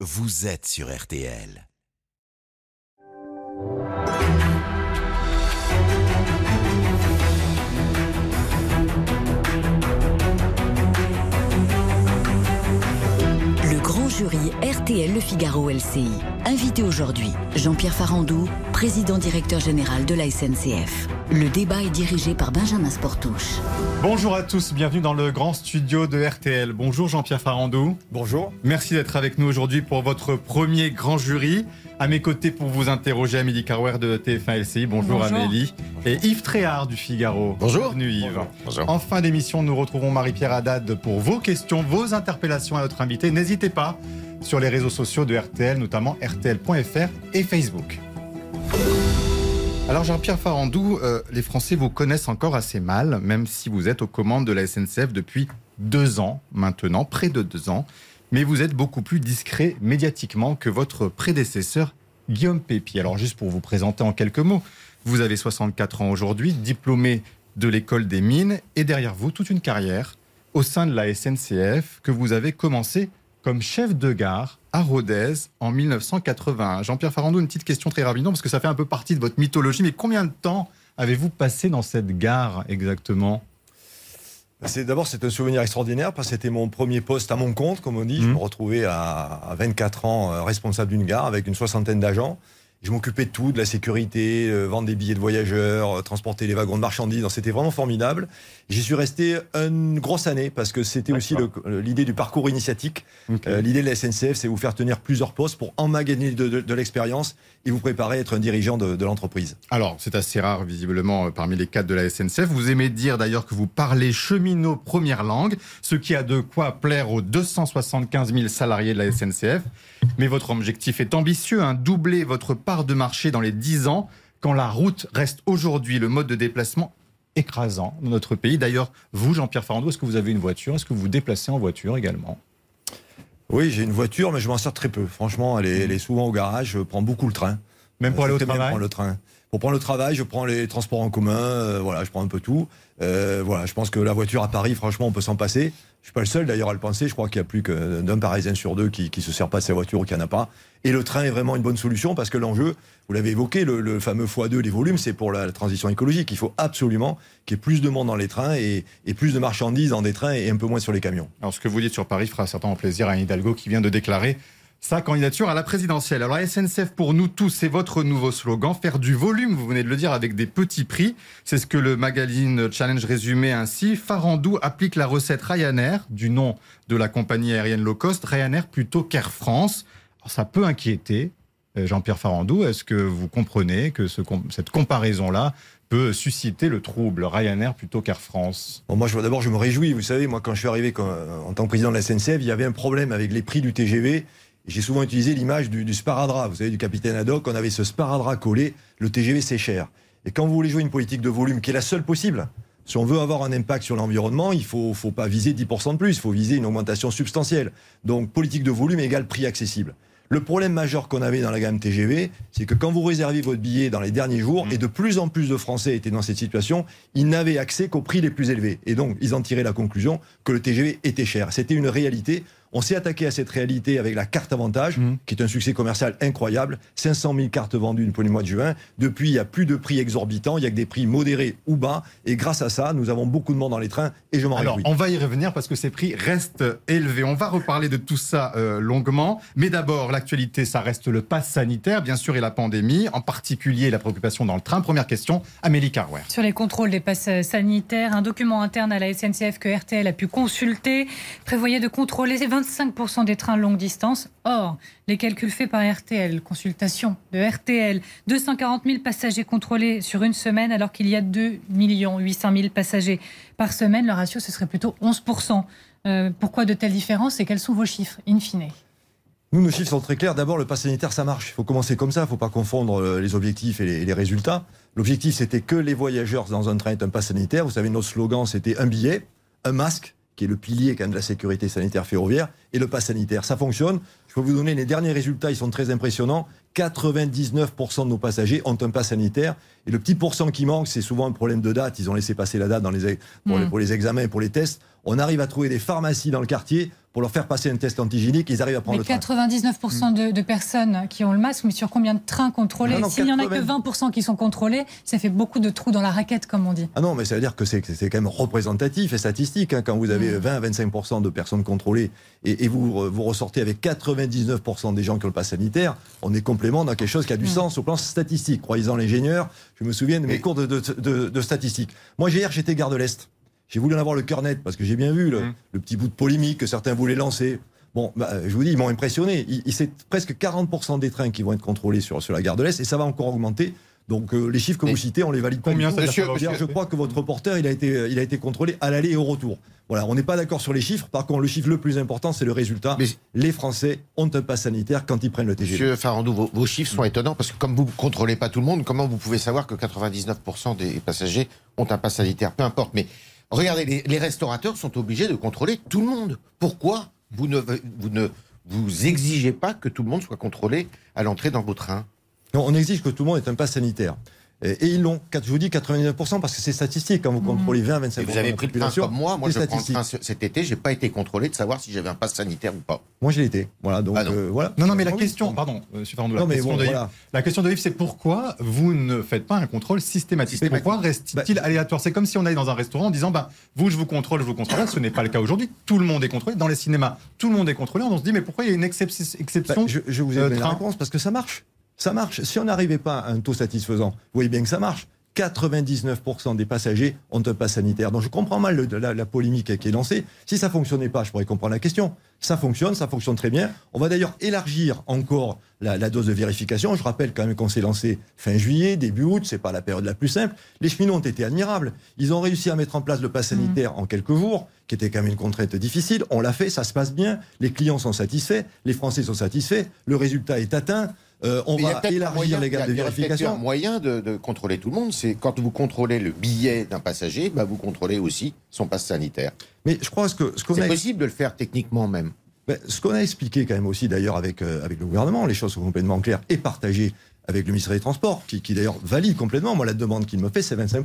vous êtes sur RTL. Jury RTL Le Figaro LCI. Invité aujourd'hui, Jean-Pierre Farandou, président directeur général de la SNCF. Le débat est dirigé par Benjamin Sportouche. Bonjour à tous, bienvenue dans le grand studio de RTL. Bonjour Jean-Pierre Farandou. Bonjour. Merci d'être avec nous aujourd'hui pour votre premier grand jury. À mes côtés pour vous interroger, Amélie Carwer de TF1 LCI. Bonjour, Bonjour. Amélie. Et Yves Tréhard du Figaro. Bonjour. Bienvenue Yves. Bonjour. En fin d'émission, nous retrouvons Marie-Pierre Haddad pour vos questions, vos interpellations à notre invité. N'hésitez pas sur les réseaux sociaux de RTL, notamment RTL.fr et Facebook. Alors Jean-Pierre Farandou, euh, les Français vous connaissent encore assez mal, même si vous êtes aux commandes de la SNCF depuis deux ans maintenant, près de deux ans. Mais vous êtes beaucoup plus discret médiatiquement que votre prédécesseur Guillaume Pépi. Alors juste pour vous présenter en quelques mots, vous avez 64 ans aujourd'hui, diplômé de l'école des mines, et derrière vous toute une carrière au sein de la SNCF que vous avez commencé comme chef de gare à Rodez en 1981. Jean-Pierre Farandou, une petite question très rapidement, parce que ça fait un peu partie de votre mythologie, mais combien de temps avez-vous passé dans cette gare exactement? C'est D'abord, c'est un souvenir extraordinaire parce que c'était mon premier poste à mon compte, comme on dit. Je Mhm. me retrouvais à, à 24 ans euh, responsable d'une gare avec une soixantaine d'agents. Je m'occupais de tout, de la sécurité, euh, vendre des billets de voyageurs, euh, transporter les wagons de marchandises. C'était vraiment formidable. J'y suis resté une grosse année parce que c'était aussi l'idée du parcours initiatique. Euh, l'idée de la SNCF, c'est vous faire tenir plusieurs postes pour emmagasiner de, de- de l'expérience et vous préparer à être un dirigeant de, de l'entreprise. Alors, c'est assez rare, visiblement, parmi les cadres de la SNCF. Vous aimez dire d'ailleurs que vous parlez cheminot première langue, ce qui a de quoi plaire aux 275 000 salariés de la SNCF. Mais votre objectif est ambitieux, hein, doubler votre part de marché dans les 10 ans, quand la route reste aujourd'hui le mode de déplacement écrasant dans notre pays. D'ailleurs, vous, Jean-Pierre Farandou, est-ce que vous avez une voiture? Est-ce que vous vous déplacez en voiture également? Oui, j'ai une voiture, mais je m'en sers très peu. Franchement, elle est, elle est souvent au garage. Je prends beaucoup le train. Même pour Euh, aller au travail? le train. Pour prendre le travail, je prends les transports en commun. euh, voilà, je prends un peu tout. Euh, voilà, je pense que la voiture à Paris, franchement, on peut s'en passer. Je suis pas le seul d'ailleurs à le penser. Je crois qu'il y a plus que d'un Parisien sur deux qui, qui se sert pas de sa voiture ou qui en a pas. Et le train est vraiment une bonne solution parce que l'enjeu, vous l'avez évoqué, le, le fameux x2, les volumes, c'est pour la, la transition écologique. Il faut absolument qu'il y ait plus de monde dans les trains et, et plus de marchandises dans des trains et un peu moins sur les camions. Alors, ce que vous dites sur Paris fera certainement plaisir à Anne Hidalgo qui vient de déclarer sa candidature à la présidentielle. Alors, SNCF pour nous tous, c'est votre nouveau slogan, faire du volume, vous venez de le dire, avec des petits prix. C'est ce que le magazine Challenge résumait ainsi. Farandou applique la recette Ryanair, du nom de la compagnie aérienne low cost, Ryanair plutôt qu'Air France. Alors, ça peut inquiéter. euh, Jean-Pierre Farandou, est-ce que vous comprenez que cette comparaison-là peut susciter le trouble Ryanair plutôt qu'Air France? Bon, moi, d'abord, je me réjouis. Vous savez, moi, quand je suis arrivé en tant que président de la SNCF, il y avait un problème avec les prix du TGV. J'ai souvent utilisé l'image du, du sparadrap. Vous savez, du capitaine Haddock, on avait ce sparadrap collé. Le TGV, c'est cher. Et quand vous voulez jouer une politique de volume qui est la seule possible, si on veut avoir un impact sur l'environnement, il faut, faut pas viser 10% de plus. Il faut viser une augmentation substantielle. Donc, politique de volume égale prix accessible. Le problème majeur qu'on avait dans la gamme TGV, c'est que quand vous réserviez votre billet dans les derniers jours, et de plus en plus de Français étaient dans cette situation, ils n'avaient accès qu'aux prix les plus élevés. Et donc, ils en tiraient la conclusion que le TGV était cher. C'était une réalité. On s'est attaqué à cette réalité avec la carte avantage, Mhm. qui est un succès commercial incroyable. 500 000 cartes vendues depuis le mois de juin. Depuis, il n'y a plus de prix exorbitants, il n'y a que des prix modérés ou bas. Et grâce à ça, nous avons beaucoup de monde dans les trains et je m'en Alors, réjouis. on va y revenir parce que ces prix restent élevés. On va reparler de tout ça euh, longuement. Mais d'abord, l'actualité, ça reste le pass sanitaire, bien sûr, et la pandémie, en particulier la préoccupation dans le train. Première question, Amélie Carwer. Sur les contrôles des passes sanitaires, un document interne à la SNCF que RTL a pu consulter prévoyait de contrôler 25% des trains longue distance. Or, les calculs faits par RTL, consultation de RTL, 240 000 passagers contrôlés sur une semaine alors qu'il y a 2 800 000 passagers par semaine. Le ratio, ce serait plutôt 11%. Euh, pourquoi de telles différences et quels sont vos chiffres, in fine? Nous, nos chiffres sont très clairs. D'abord, le pass sanitaire, ça marche. Il faut commencer comme ça. Il ne faut pas confondre euh, les objectifs et les, résultats. L'objectif, c'était que les voyageurs dans un train aient un pass sanitaire. Vous savez, notre slogan, c'était un billet, un masque, qui est le pilier quand même de la sécurité sanitaire ferroviaire, et le pass sanitaire. Ça fonctionne. Je peux vous donner les derniers résultats, ils sont très impressionnants. 99% de nos passagers ont un pass sanitaire. Et le petit pourcent qui manque, c'est souvent un problème de date. Ils ont laissé passer la date dans les, pour, les, Mm. pour les examens et pour les tests. On arrive à trouver des pharmacies dans le quartier pour leur faire passer un test antigénique, ils arrivent à prendre mais le train. 99% de, de, personnes qui ont le masque, mais sur combien de trains contrôlés S'il n'y 80... en a que 20% qui sont contrôlés, ça fait beaucoup de trous dans la raquette, comme on dit. Ah non, mais ça veut dire que c'est quand même représentatif et statistique. Hein, quand vous avez 20 à 25% de personnes contrôlées et, et vous, vous ressortez avec 99% des gens qui ont le pass sanitaire, on est complément dans quelque chose qui a du mmh. sens au plan statistique. Croyez-en l'ingénieur, je me souviens de mes cours de, de, de, de statistiques. Moi, hier, j'étais garde de l'Est. J'ai voulu en avoir le cœur net parce que j'ai bien vu le, mmh. le, petit bout de polémique que certains voulaient lancer. Bon, bah, je vous dis, ils m'ont impressionné. Il, il c'est presque 40% des trains qui vont être contrôlés sur, sur la gare de l'Est et ça va encore augmenter. Donc euh, les chiffres que vous citez, on les valide pas. Combien ça monsieur, monsieur, Je crois que votre reporter, il a été, il a été contrôlé à l'aller et au retour. Voilà, on n'est pas d'accord sur les chiffres. Par contre, le chiffre le plus important, c'est le résultat. Mais les Français ont un pass sanitaire quand ils prennent le TGV. Monsieur Farandou, vos, vos chiffres sont étonnants parce que comme vous ne contrôlez pas tout le monde, comment vous pouvez savoir que 99% des passagers ont un pass sanitaire? Peu importe. Mais regardez, les, restaurateurs sont obligés de contrôler tout le monde. Pourquoi vous ne, vous ne vous exigez pas que tout le monde soit contrôlé à l'entrée dans vos trains? Non, on exige que tout le monde ait un pass sanitaire. Et ils l'ont. Je vous dis 99% parce que c'est statistique. Quand vous contrôlez 20 25 Vous avez pris le train comme moi. Moi, je prends le train cet été. J'ai pas été contrôlé de savoir si j'avais un pass sanitaire ou pas. Moi, je l'ai été. Voilà. Donc, ah non. Euh, voilà. Non, non, mais la question, pardon, euh, la, question bon, de voilà. la question de Yves, c'est pourquoi vous ne faites pas un contrôle systématique, systématique. Pourquoi reste-t-il bah, aléatoire? C'est comme si on allait dans un restaurant en disant, bah, vous, je vous contrôle, je vous contrôle. Ce n'est pas le cas aujourd'hui. Tout le monde est contrôlé. Dans les cinémas, tout le monde est contrôlé. On se dit, mais pourquoi il y a une exception bah, je, je, vous ai donné la réponse parce que ça marche. Ça marche. Si on n'arrivait pas à un taux satisfaisant, vous voyez bien que ça marche. 99% des passagers ont un pass sanitaire. Donc je comprends mal le, la, la, polémique qui est lancée. Si ça fonctionnait pas, je pourrais comprendre la question. Ça fonctionne, ça fonctionne très bien. On va d'ailleurs élargir encore la, la, dose de vérification. Je rappelle quand même qu'on s'est lancé fin juillet, début août. C'est pas la période la plus simple. Les cheminots ont été admirables. Ils ont réussi à mettre en place le pass sanitaire mmh. en quelques jours, qui était quand même une contrainte difficile. On l'a fait, ça se passe bien. Les clients sont satisfaits, les Français sont satisfaits. Le résultat est atteint. Euh, on va élargir les gamme de vérification. Un moyen de, de, contrôler tout le monde, c'est quand vous contrôlez le billet d'un passager, bah vous contrôlez aussi son passe sanitaire. Mais je crois que ce qu'on c'est a... possible de le faire techniquement même. Ben, ce qu'on a expliqué quand même aussi d'ailleurs avec euh, avec le gouvernement, les choses sont complètement claires et partagées avec le ministère des Transports, qui, qui d'ailleurs valide complètement. Moi, la demande qu'il me fait, c'est 25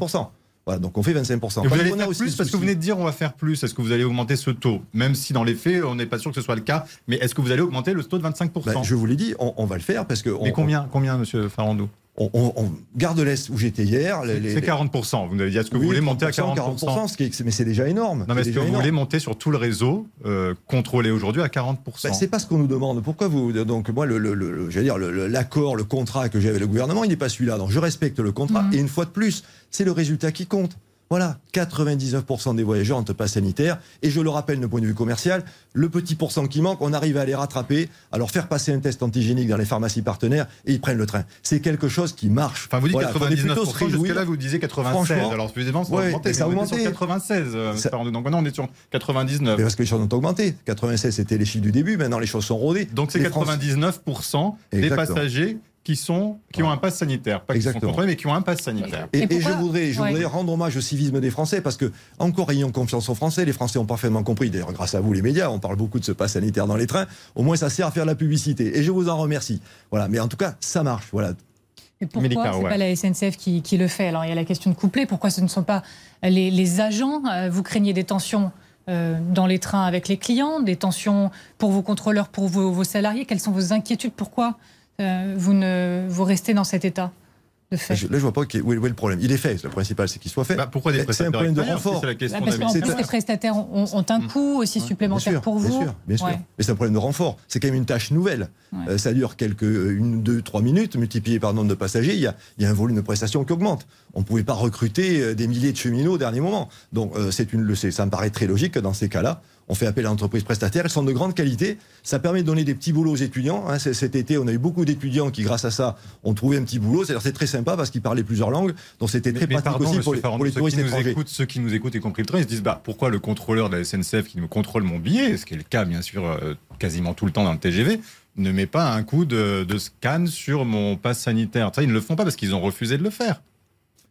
voilà, donc on fait 25%. Et vous allez faire plus parce que vous venez de dire on va faire plus. Est-ce que vous allez augmenter ce taux? Même si dans les faits, on n'est pas sûr que ce soit le cas. Mais est-ce que vous allez augmenter le taux de 25% ben, Je vous l'ai dit, on, on, va le faire parce que. On, mais combien, combien monsieur Farandou? On, on, on, garde l'Est où j'étais hier. Les, c'est 40%. Vous nous avez dit, est-ce que oui, vous voulez monter à 40%, 40% ce qui est, Mais c'est déjà énorme. Non, mais est-ce que vous énorme. voulez monter sur tout le réseau, euh, contrôlé aujourd'hui à 40% ben, C'est pas ce qu'on nous demande. Pourquoi vous. Donc, moi, le, le, le dire, l'accord, le, contrat que j'ai avec le gouvernement, il n'est pas celui-là. Donc, je respecte le contrat. Mmh. Et une fois de plus, c'est le résultat qui compte. Voilà, 99% des voyageurs ont un pass sanitaire. Et je le rappelle, d'un point de vue commercial, le petit pourcent qui manque, on arrive à les rattraper, à leur faire passer un test antigénique dans les pharmacies partenaires et ils prennent le train. C'est quelque chose qui marche. Enfin, vous dites voilà, 99%, jusque-là, vous disiez 96. Alors, évidemment, ça, ouais, augmenté, ça a augmenté. sur 96. Euh, ça... Donc maintenant, on est sur 99. Mais parce que les choses ont augmenté. 96, c'était les chiffres du début. Maintenant, les choses sont rodées. Donc, c'est 99% des passagers qui sont qui ont un pass sanitaire, pas Exactement. qui sont contrôlés, mais qui ont un pass sanitaire. Et, et, et je voudrais, je voudrais ouais. rendre hommage au civisme des Français parce que encore ayons confiance aux Français, les Français ont parfaitement compris. D'ailleurs, grâce à vous, les médias, on parle beaucoup de ce pass sanitaire dans les trains. Au moins, ça sert à faire de la publicité. Et je vous en remercie. Voilà. Mais en tout cas, ça marche. Voilà. Et pourquoi ce n'est ouais. pas la SNCF qui, qui, le fait? Alors, il y a la question de couplet. Pourquoi ce ne sont pas les, les agents? Euh, Vous craignez des tensions euh, dans les trains avec les clients, des tensions pour vos contrôleurs, pour vos, vos salariés? Quelles sont vos inquiétudes? Pourquoi euh, vous, ne, vous restez dans cet état de fait. Je, là, je vois pas où est, où est le problème. Il est fait. Le principal, c'est qu'il soit fait. Bah, pourquoi des C'est un problème de renfort. Si bah, parce qu'en plus, les prestataires ont, ont un coût aussi ouais. supplémentaire sûr, pour vous. Bien sûr, bien sûr. Ouais. Mais c'est un problème de renfort. C'est quand même une tâche nouvelle. Ouais. Euh, ça dure quelques une, deux, trois minutes multiplié par le nombre de passagers. Il y a, il y a un volume de prestations qui augmente. On ne pouvait pas recruter euh, des milliers de cheminots au dernier moment. Donc, euh, c'est une, ça me paraît très logique que dans ces cas-là, on fait appel à l'entreprise prestataire. Elles sont de grande qualité. Ça permet de donner des petits boulots aux étudiants. Hein, cet été, on a eu beaucoup d'étudiants qui, grâce à ça, ont trouvé un petit boulot. C'est très sympa parce qu'ils parlaient plusieurs langues. Donc c'était très mais, pratique pardon, aussi pour les, pour les touristes qui étrangers. Écoutent, ceux qui nous écoutent, y compris le train, ils se disent bah, pourquoi le contrôleur de la SNCF qui me contrôle mon billet, ce qui est le cas bien sûr euh, quasiment tout le temps dans le TGV, ne met pas un coup de, de scan sur mon pass sanitaire? Ça, ils ne le font pas parce qu'ils ont refusé de le faire.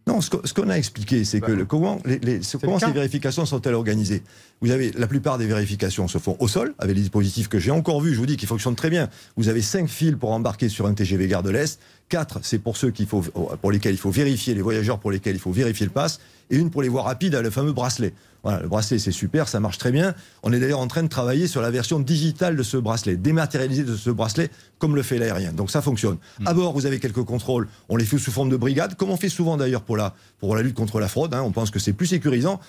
Non, ce qu'on a expliqué, c'est que le, comment, les, les, comment ces vérifications sont-elles organisées? Vous avez la plupart des vérifications se font au sol avec les dispositifs que j'ai encore vus. Je vous dis qu'ils fonctionnent très bien. Vous avez cinq fils pour embarquer sur un TGV Gare de l'Est. Quatre, c'est pour ceux qu'il faut, pour lesquels il faut vérifier, les voyageurs pour lesquels il faut vérifier le pass. Et une pour les voies rapides, le fameux bracelet. Voilà, le bracelet, c'est super, ça marche très bien. On est d'ailleurs en train de travailler sur la version digitale de ce bracelet, dématérialisée de ce bracelet, comme le fait l'aérien. Donc ça fonctionne. Hmm. À bord, vous avez quelques contrôles. On les fait sous forme de brigade, comme on fait souvent d'ailleurs pour la, pour la lutte contre la fraude. Hein. On pense que c'est plus sécurisant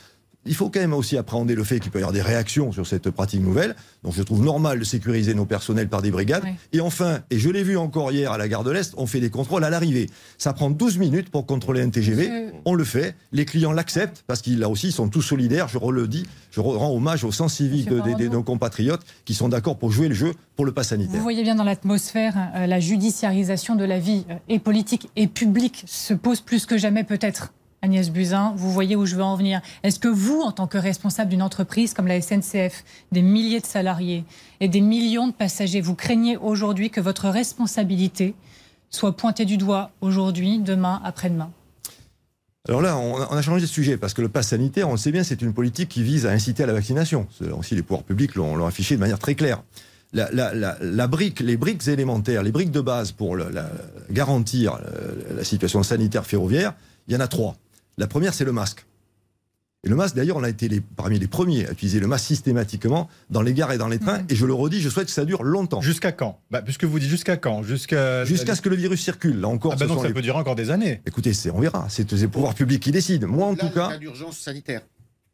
il faut quand même aussi appréhender le fait qu'il peut y avoir des réactions sur cette pratique nouvelle. Donc je trouve normal de sécuriser nos personnels par des brigades. Et enfin, et je l'ai vu encore hier à la gare de l'Est, on fait des contrôles à l'arrivée. Ça prend 12 minutes pour contrôler un TGV. On le fait. Les clients l'acceptent parce qu'ils là aussi ils sont tous solidaires. Je le dis, je rends hommage au sens civique de, nos compatriotes qui sont d'accord pour jouer le jeu pour le pass sanitaire. Vous voyez bien dans l'atmosphère, euh, la judiciarisation de la vie euh, et politique et publique se pose plus que jamais peut-être Agnès Buzyn, vous voyez où je veux en venir. Est-ce que vous, en tant que responsable d'une entreprise comme la SNCF, des milliers de salariés et des millions de passagers, vous craignez aujourd'hui que votre responsabilité soit pointée du doigt aujourd'hui, demain, après-demain? Alors là, on a changé de sujet parce que le pass sanitaire, on le sait bien, c'est une politique qui vise à inciter à la vaccination. Aussi, les pouvoirs publics l'ont affiché de manière très claire. La, brique, les briques élémentaires, les briques de base pour garantir euh, la situation sanitaire ferroviaire, il y en a trois. La première, c'est le masque. Et le masque, d'ailleurs, on a été les, parmi les premiers à utiliser le masque systématiquement dans les gares et dans les trains. Et je le redis, je souhaite que ça dure longtemps. Jusqu'à quand? Bah, Puisque vous dites jusqu'à quand? Jusqu'à jusqu'à ce que le virus circule. Là encore. Ah bah donc ça peut durer encore des années. Écoutez, on verra. C'est les pouvoirs publics qui décident. Moi, en tout cas. d'urgence sanitaire.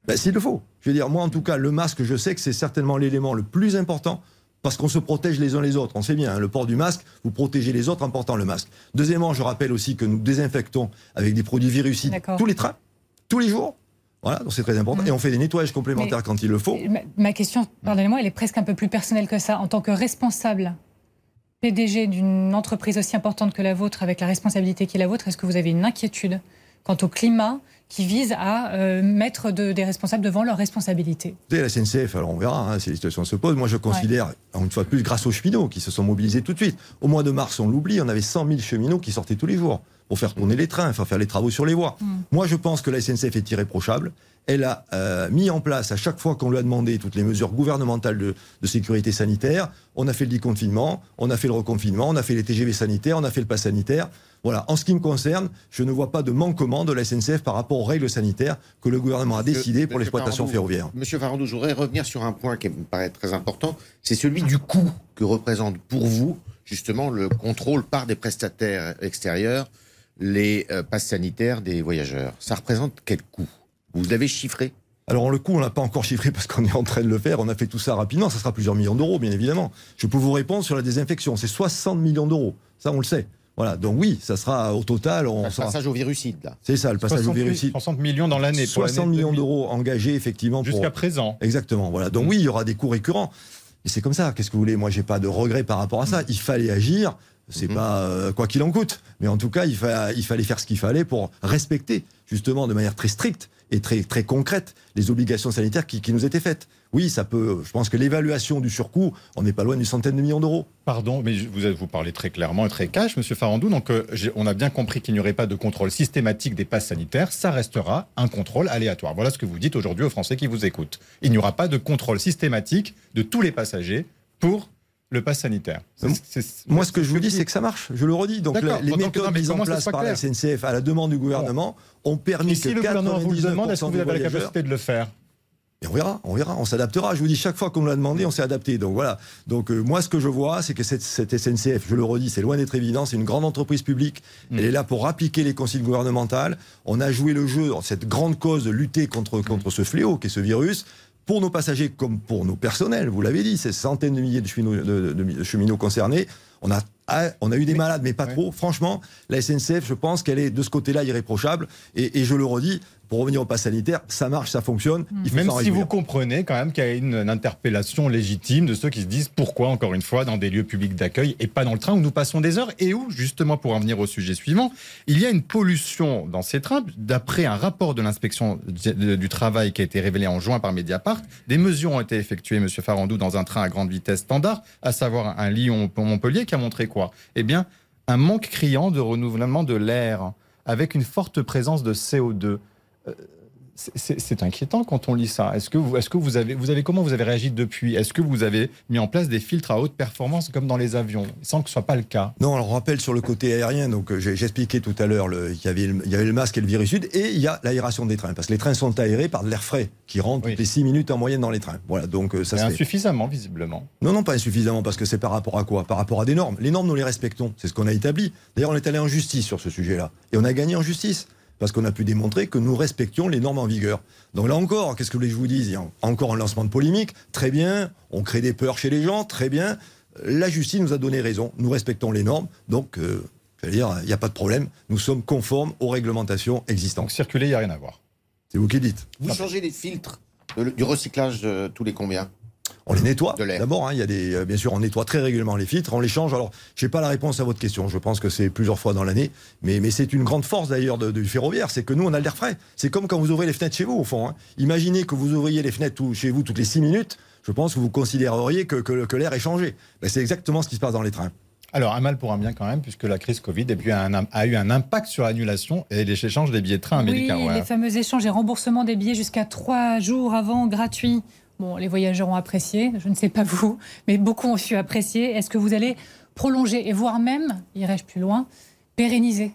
Bah, S'il le faut. Je veux dire, moi, en tout cas, le masque, je sais que c'est certainement l'élément le plus important parce qu'on se protège les uns les autres. On sait bien, hein, le port du masque, vous protégez les autres en portant le masque. Deuxièmement, je rappelle aussi que nous désinfectons avec des produits virucides tous les trains tous les jours. Voilà, donc c'est très important. Mm. Et on fait des nettoyages complémentaires quand il le faut. Ma, question, pardonnez-moi, elle est presque un peu plus personnelle que ça. En tant que responsable PDG d'une entreprise aussi importante que la vôtre, avec la responsabilité qui est la vôtre, est-ce que vous avez une inquiétude quant au climat qui vise à euh, mettre des responsables devant leurs responsabilités La SNCF, alors on verra hein, si les situations se posent. Moi, je considère, une fois de plus, grâce aux cheminots qui se sont mobilisés tout de suite. Au mois de mars, on l'oublie, on avait 100 000 cheminots qui sortaient tous les jours pour faire tourner les trains, faire les travaux sur les voies. Mm. Moi, je pense que la SNCF est irréprochable. Elle a euh, mis en place, à chaque fois qu'on lui a demandé toutes les mesures gouvernementales de, sécurité sanitaire, on a fait le déconfinement, on a fait le reconfinement, on a fait les TGV sanitaires, on a fait le pass sanitaire. Voilà. En ce qui me concerne, je ne vois pas de manquement de la SNCF par rapport aux règles sanitaires que le gouvernement a décidé pour l'exploitation ferroviaire. Monsieur Farandou, je voudrais revenir sur un point qui me paraît très important, c'est celui du coût que représente pour vous justement le contrôle par des prestataires extérieurs les euh, passes sanitaires des voyageurs. Ça représente quel coût? Vous l'avez chiffré? Alors le coût, on l'a pas encore chiffré parce qu'on est en train de le faire. On a fait tout ça rapidement. Ça sera plusieurs millions d'euros, bien évidemment. Je peux vous répondre sur la désinfection. C'est 60 millions d'euros. Ça, on le sait. Voilà. Donc oui, ça sera au total. On le passage au virucide, là. C'est ça, le passage au virucide. 60 millions dans l'année. 60 millions d'euros engagés, effectivement. Jusqu'à présent. Exactement. Voilà. Donc oui, il y aura des coûts récurrents. Et c'est comme ça. Qu'est-ce que vous voulez? Moi, j'ai pas de regret par rapport à ça. Il fallait agir. C'est mhm. pas euh, quoi qu'il en coûte, mais en tout cas, il, il fallait faire ce qu'il fallait pour respecter justement de manière très stricte et très, très concrète les obligations sanitaires qui, nous étaient faites. Oui, ça peut. Je pense que l'évaluation du surcoût, on n'est pas loin d'une centaine de millions d'euros. Pardon, mais vous, vous parlez très clairement et très cash, Monsieur Farandou. Donc, euh, on a bien compris qu'il n'y aurait pas de contrôle systématique des passes sanitaires. Ça restera un contrôle aléatoire. Voilà ce que vous dites aujourd'hui aux Français qui vous écoutent. Il n'y aura pas de contrôle systématique de tous les passagers pour le pass sanitaire. Moi, ce que je vous dis, c'est que ça marche. Je le redis. Donc, les méthodes mises en place par la SNCF à la demande du gouvernement ont permis que si le gouvernement vous demande, est-ce que vous avez la capacité de le faire et on verra, on verra, on s'adaptera. Je vous dis, chaque fois qu'on nous l'a demandé, on s'est adapté. Donc voilà. Donc euh, moi, ce que je vois, c'est que cette, SNCF, je le redis, c'est loin d'être évident, c'est une grande entreprise publique. Mm. Elle est là pour appliquer les consignes gouvernementales. On a joué le jeu dans cette grande cause de lutter contre, contre ce fléau qui est ce virus pour nos passagers comme pour nos personnels, vous l'avez dit, ces centaines de milliers de cheminots, concernés. On a, on a eu des malades, mais pas trop. Franchement, la SNCF, je pense qu'elle est de ce côté-là irréprochable. et, je le redis, pour revenir au pass sanitaire, ça marche, ça fonctionne. même si vous comprenez quand même qu'il y a une, interpellation légitime de ceux qui se disent pourquoi, encore une fois, dans des lieux publics d'accueil et pas dans le train où nous passons des heures et où, justement, pour en venir au sujet suivant, il y a une pollution dans ces trains. D'après un rapport de l'inspection du travail qui a été révélé en juin par Mediapart, des mesures ont été effectuées, Monsieur Farandou, dans un train à grande vitesse standard, à savoir un Lyon-Montpellier, qui a montré quoi? Eh bien, un manque criant de renouvellement de l'air avec une forte présence de CO2. C'est inquiétant quand on lit ça. Est-ce que, vous, est -ce que vous, avez, vous avez comment vous avez réagi depuis? Est-ce que vous avez mis en place des filtres à haute performance comme dans les avions, sans que ce soit pas le cas? Non, alors on rappelle sur le côté aérien, donc euh, j'ai expliqué tout à l'heure qu'il y, avait le, il y avait le masque et le virus sud, et il y a l'aération des trains, parce que les trains sont aérés par de l'air frais qui rentre toutes les 6 minutes en moyenne dans les trains. Voilà, donc euh, ça insuffisamment visiblement. Non, non, pas insuffisamment, parce que c'est par rapport à quoi? Par rapport à des normes. Les normes, nous les respectons. C'est ce qu'on a établi. D'ailleurs, on est allé en justice sur ce sujet-là, et on a gagné en justice parce qu'on a pu démontrer que nous respections les normes en vigueur. Donc là encore, qu'est-ce que je vous dise? Il y a encore un lancement de polémique, très bien, on crée des peurs chez les gens, très bien. La justice nous a donné raison, nous respectons les normes, donc euh, dire, il n'y a pas de problème, nous sommes conformes aux réglementations existantes. Donc circuler, il n'y a rien à voir. C'est vous qui dites. Vous changez les filtres du recyclage tous les combien? On les nettoie. D'abord, hein, il y a des, euh, bien sûr, on nettoie très régulièrement les filtres, on les change. Alors, je n'ai pas la réponse à votre question. Je pense que c'est plusieurs fois dans l'année, mais, mais c'est une grande force d'ailleurs du ferroviaire, c'est que nous, on a l'air frais. C'est comme quand vous ouvrez les fenêtres chez vous, au fond. Hein. Imaginez que vous ouvriez les fenêtres chez vous toutes les six minutes. Je pense que vous considéreriez que, que, l'air est changé. Ben, c'est exactement ce qui se passe dans les trains. Alors, un mal pour un bien quand même, puisque la crise Covid a eu un, impact sur l'annulation et les échanges des billets de train américains. Oui, les fameux échanges et remboursements des billets jusqu'à trois jours avant gratuits. Bon, les voyageurs ont apprécié, je ne sais pas vous, mais beaucoup ont su apprécier. Est-ce que vous allez prolonger et voire même, irais-je plus loin, pérenniser?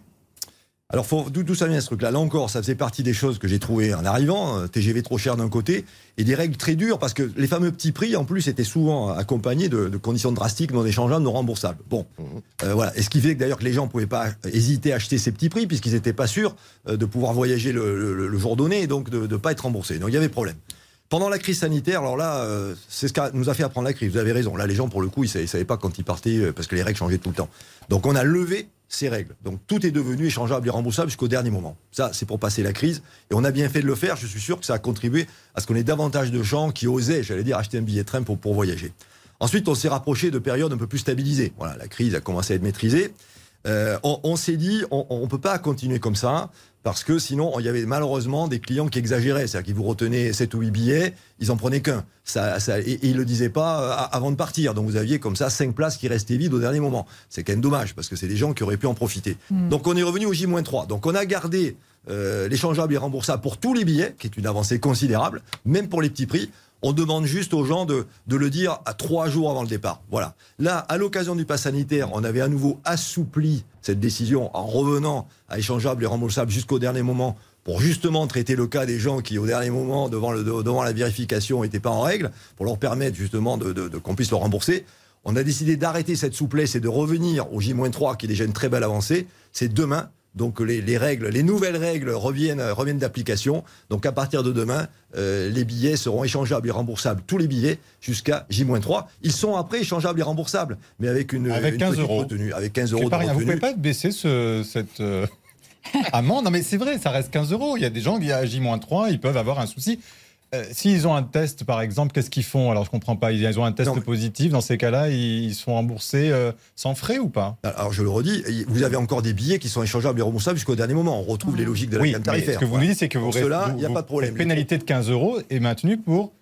Alors, d'où ça vient ce truc-là? Là encore, ça faisait partie des choses que j'ai trouvées en arrivant. Euh, TGV trop cher d'un côté et des règles très dures parce que les fameux petits prix, en plus, étaient souvent accompagnés de, conditions drastiques non échangeables, non remboursables. Bon, euh, voilà. Et ce qui fait que d'ailleurs que les gens ne pouvaient pas hésiter à acheter ces petits prix puisqu'ils n'étaient pas sûrs euh, de pouvoir voyager le, jour donné et donc de ne pas être remboursés. Donc il y avait problème. Pendant la crise sanitaire, alors là, euh, c'est ce qui nous a fait apprendre la crise. Vous avez raison. Là, les gens, pour le coup, ils ne savaient, pas quand ils partaient euh, parce que les règles changeaient tout le temps. Donc, on a levé ces règles. Donc, tout est devenu échangeable et remboursable jusqu'au dernier moment. Ça, c'est pour passer la crise. Et on a bien fait de le faire. Je suis sûr que ça a contribué à ce qu'on ait davantage de gens qui osaient, j'allais dire, acheter un billet de train pour, pour voyager. Ensuite, on s'est rapproché de périodes un peu plus stabilisées. Voilà, la crise a commencé à être maîtrisée. Euh, on, s'est dit, on ne peut pas continuer comme ça parce que sinon, il y avait malheureusement des clients qui exagéraient. C'est-à-dire qu'ils vous retenaient 7 ou 8 billets, ils en prenaient qu'un. Ça, et, ils ne le disaient pas euh, avant de partir. Donc vous aviez comme ça 5 places qui restaient vides au dernier moment. C'est quand même dommage, parce que c'est des gens qui auraient pu en profiter. Hmm. Donc on est revenu au J-3. Donc on a gardé euh, l'échangeable et remboursable pour tous les billets, qui est une avancée considérable, même pour les petits prix. On demande juste aux gens de, le dire à trois jours avant le départ. Voilà. Là, à l'occasion du pass sanitaire, on avait à nouveau assoupli cette décision en revenant à échangeable et remboursable jusqu'au dernier moment pour justement traiter le cas des gens qui, au dernier moment, devant, le, devant la vérification, n'étaient pas en règle, pour leur permettre justement de, qu'on puisse le rembourser. On a décidé d'arrêter cette souplesse et de revenir au J-3, qui est déjà très belle avancée. C'est demain. Donc les, règles, les nouvelles règles reviennent, reviennent d'application. Donc à partir de demain, euh, les billets seront échangeables et remboursables, tous les billets jusqu'à J-3. Ils sont après échangeables et remboursables, mais avec une, avec 15 euros. retenue. Avec 15 euros de Vous pouvez pas baisser ce, cette euh, amende Non mais c'est vrai, ça reste 15 euros. Il y a des gens qui à J-3, ils peuvent avoir un souci. Euh, s'ils ont un test, par exemple, qu'est-ce qu'ils font? Alors, je comprends pas. Ils ont un test positif. Dans ces cas-là, ils sont remboursés euh, sans frais ou pas? Alors, je le redis, vous avez encore des billets qui sont échangeables et remboursables jusqu'au dernier moment. On retrouve les logiques de la oui, gamme tarifaire. Ce que vous nous dites, c'est que vous, il n'y a pas de problème. La pénalité de 15 euros est maintenue pour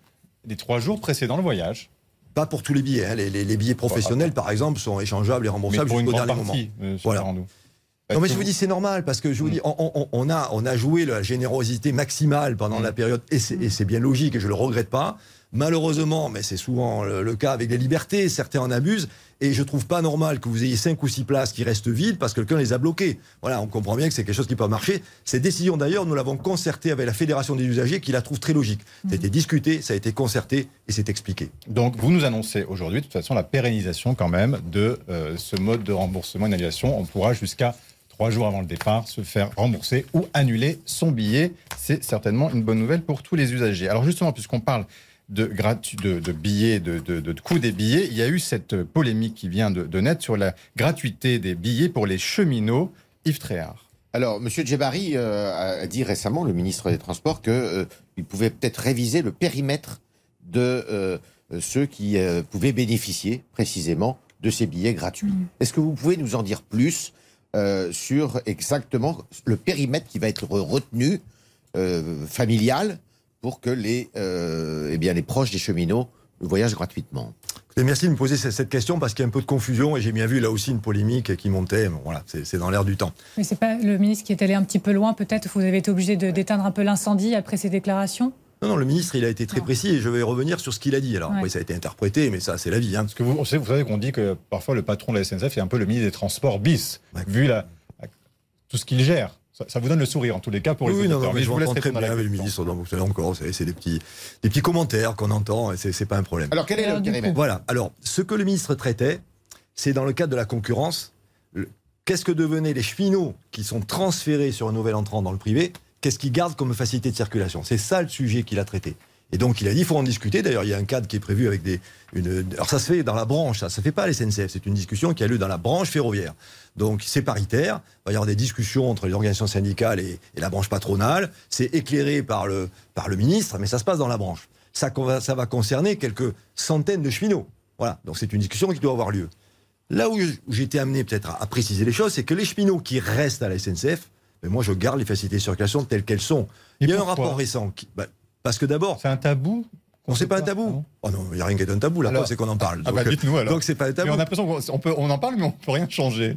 les trois jours précédant le voyage. Pas pour tous les billets. Hein. Les, billets professionnels, par exemple, sont échangeables et remboursables jusqu'au dernier partie, moment. Voilà. Non, mais je vous dis, c'est normal, parce que je vous dis, on, a, on a joué la générosité maximale pendant mm. la période, et c'est bien logique, et je le regrette pas. Malheureusement, mais c'est souvent le, cas avec les libertés, certains en abusent, et je trouve pas normal que vous ayez cinq ou six places qui restent vides parce que quelqu'un les a bloquées. Voilà, on comprend bien que c'est quelque chose qui peut marcher. Cette décision, d'ailleurs, nous l'avons concertée avec la Fédération des usagers qui la trouve très logique. Ça a été discuté, ça a été concerté et c'est expliqué. Donc, vous nous annoncez aujourd'hui, de toute façon, la pérennisation quand même de euh, ce mode de remboursement et d'annulation. On pourra jusqu'à trois jours avant le départ, se faire rembourser ou annuler son billet. C'est certainement une bonne nouvelle pour tous les usagers. Alors justement, puisqu'on parle de, de, billets, de, de, coût des billets, il y a eu cette polémique qui vient de, naître sur la gratuité des billets pour les cheminots. Yves Tréhard. Alors, M. Djebari euh, a dit récemment, le ministre des Transports, qu'il euh, pouvait peut-être réviser le périmètre de euh, ceux qui pouvaient bénéficier précisément de ces billets gratuits. Mmh. Est-ce que vous pouvez nous en dire plus euh, sur exactement le périmètre qui va être retenu euh, familial pour que les, euh, eh bien, les proches des cheminots voyagent gratuitement. Merci de me poser cette question parce qu'il y a un peu de confusion et j'ai bien vu là aussi une polémique qui montait. Bon, voilà, c'est dans l'air du temps. Mais c'est pas le ministre qui est allé un petit peu loin, peut-être Vous avez été obligé d'éteindre un peu l'incendie après ces déclarations? Non, non, le ministre, il a été très précis et je vais revenir sur ce qu'il a dit. Alors, oui, ça a été interprété, mais ça, c'est la vie. Hein. Parce que vous, vous savez qu'on dit que parfois le patron de la SNCF est un peu le ministre des Transports bis, vu la, tout ce qu'il gère. Ça, vous donne le sourire en tous les cas pour les oui, non, mais je, vous laisse très bien avec le ministre. Donc, vous encore, c'est des petits, des petits commentaires qu'on entend et c'est pas un problème. Alors quel est le périmètre Voilà. Alors ce que le ministre traitait, c'est dans le cadre de la concurrence. Qu'est-ce que devenaient les cheminots qui sont transférés sur un nouvel entrant dans le privé Qu'est-ce qu'ils gardent comme facilité de circulation? C'est ça le sujet qu'il a traité. Et donc il a dit, il faut en discuter. D'ailleurs, il y a un cadre qui est prévu avec des... Une, alors ça se fait dans la branche, ça ne se fait pas à la SNCF. C'est une discussion qui a lieu dans la branche ferroviaire. Donc c'est paritaire. Il va y avoir des discussions entre les organisations syndicales et, la branche patronale. C'est éclairé par le, par le ministre, mais ça se passe dans la branche. Ça, ça va concerner quelques centaines de cheminots. Voilà. Donc c'est une discussion qui doit avoir lieu. Là où été amené peut-être à, préciser les choses, c'est que les cheminots qui restent à la SNCF, mais moi je garde les facilités de circulation telles qu'elles sont. il y a un rapport récent qui, bah, parce que d'abord. C'est un tabou on sait pas un tabou. Oh non, il n'y a rien qui est un tabou, là, c'est qu'on en parle. Ah bah, dites-nous alors. Donc c'est pas un tabou. on a l'impression qu'on peut, on en parle, mais on peut rien changer.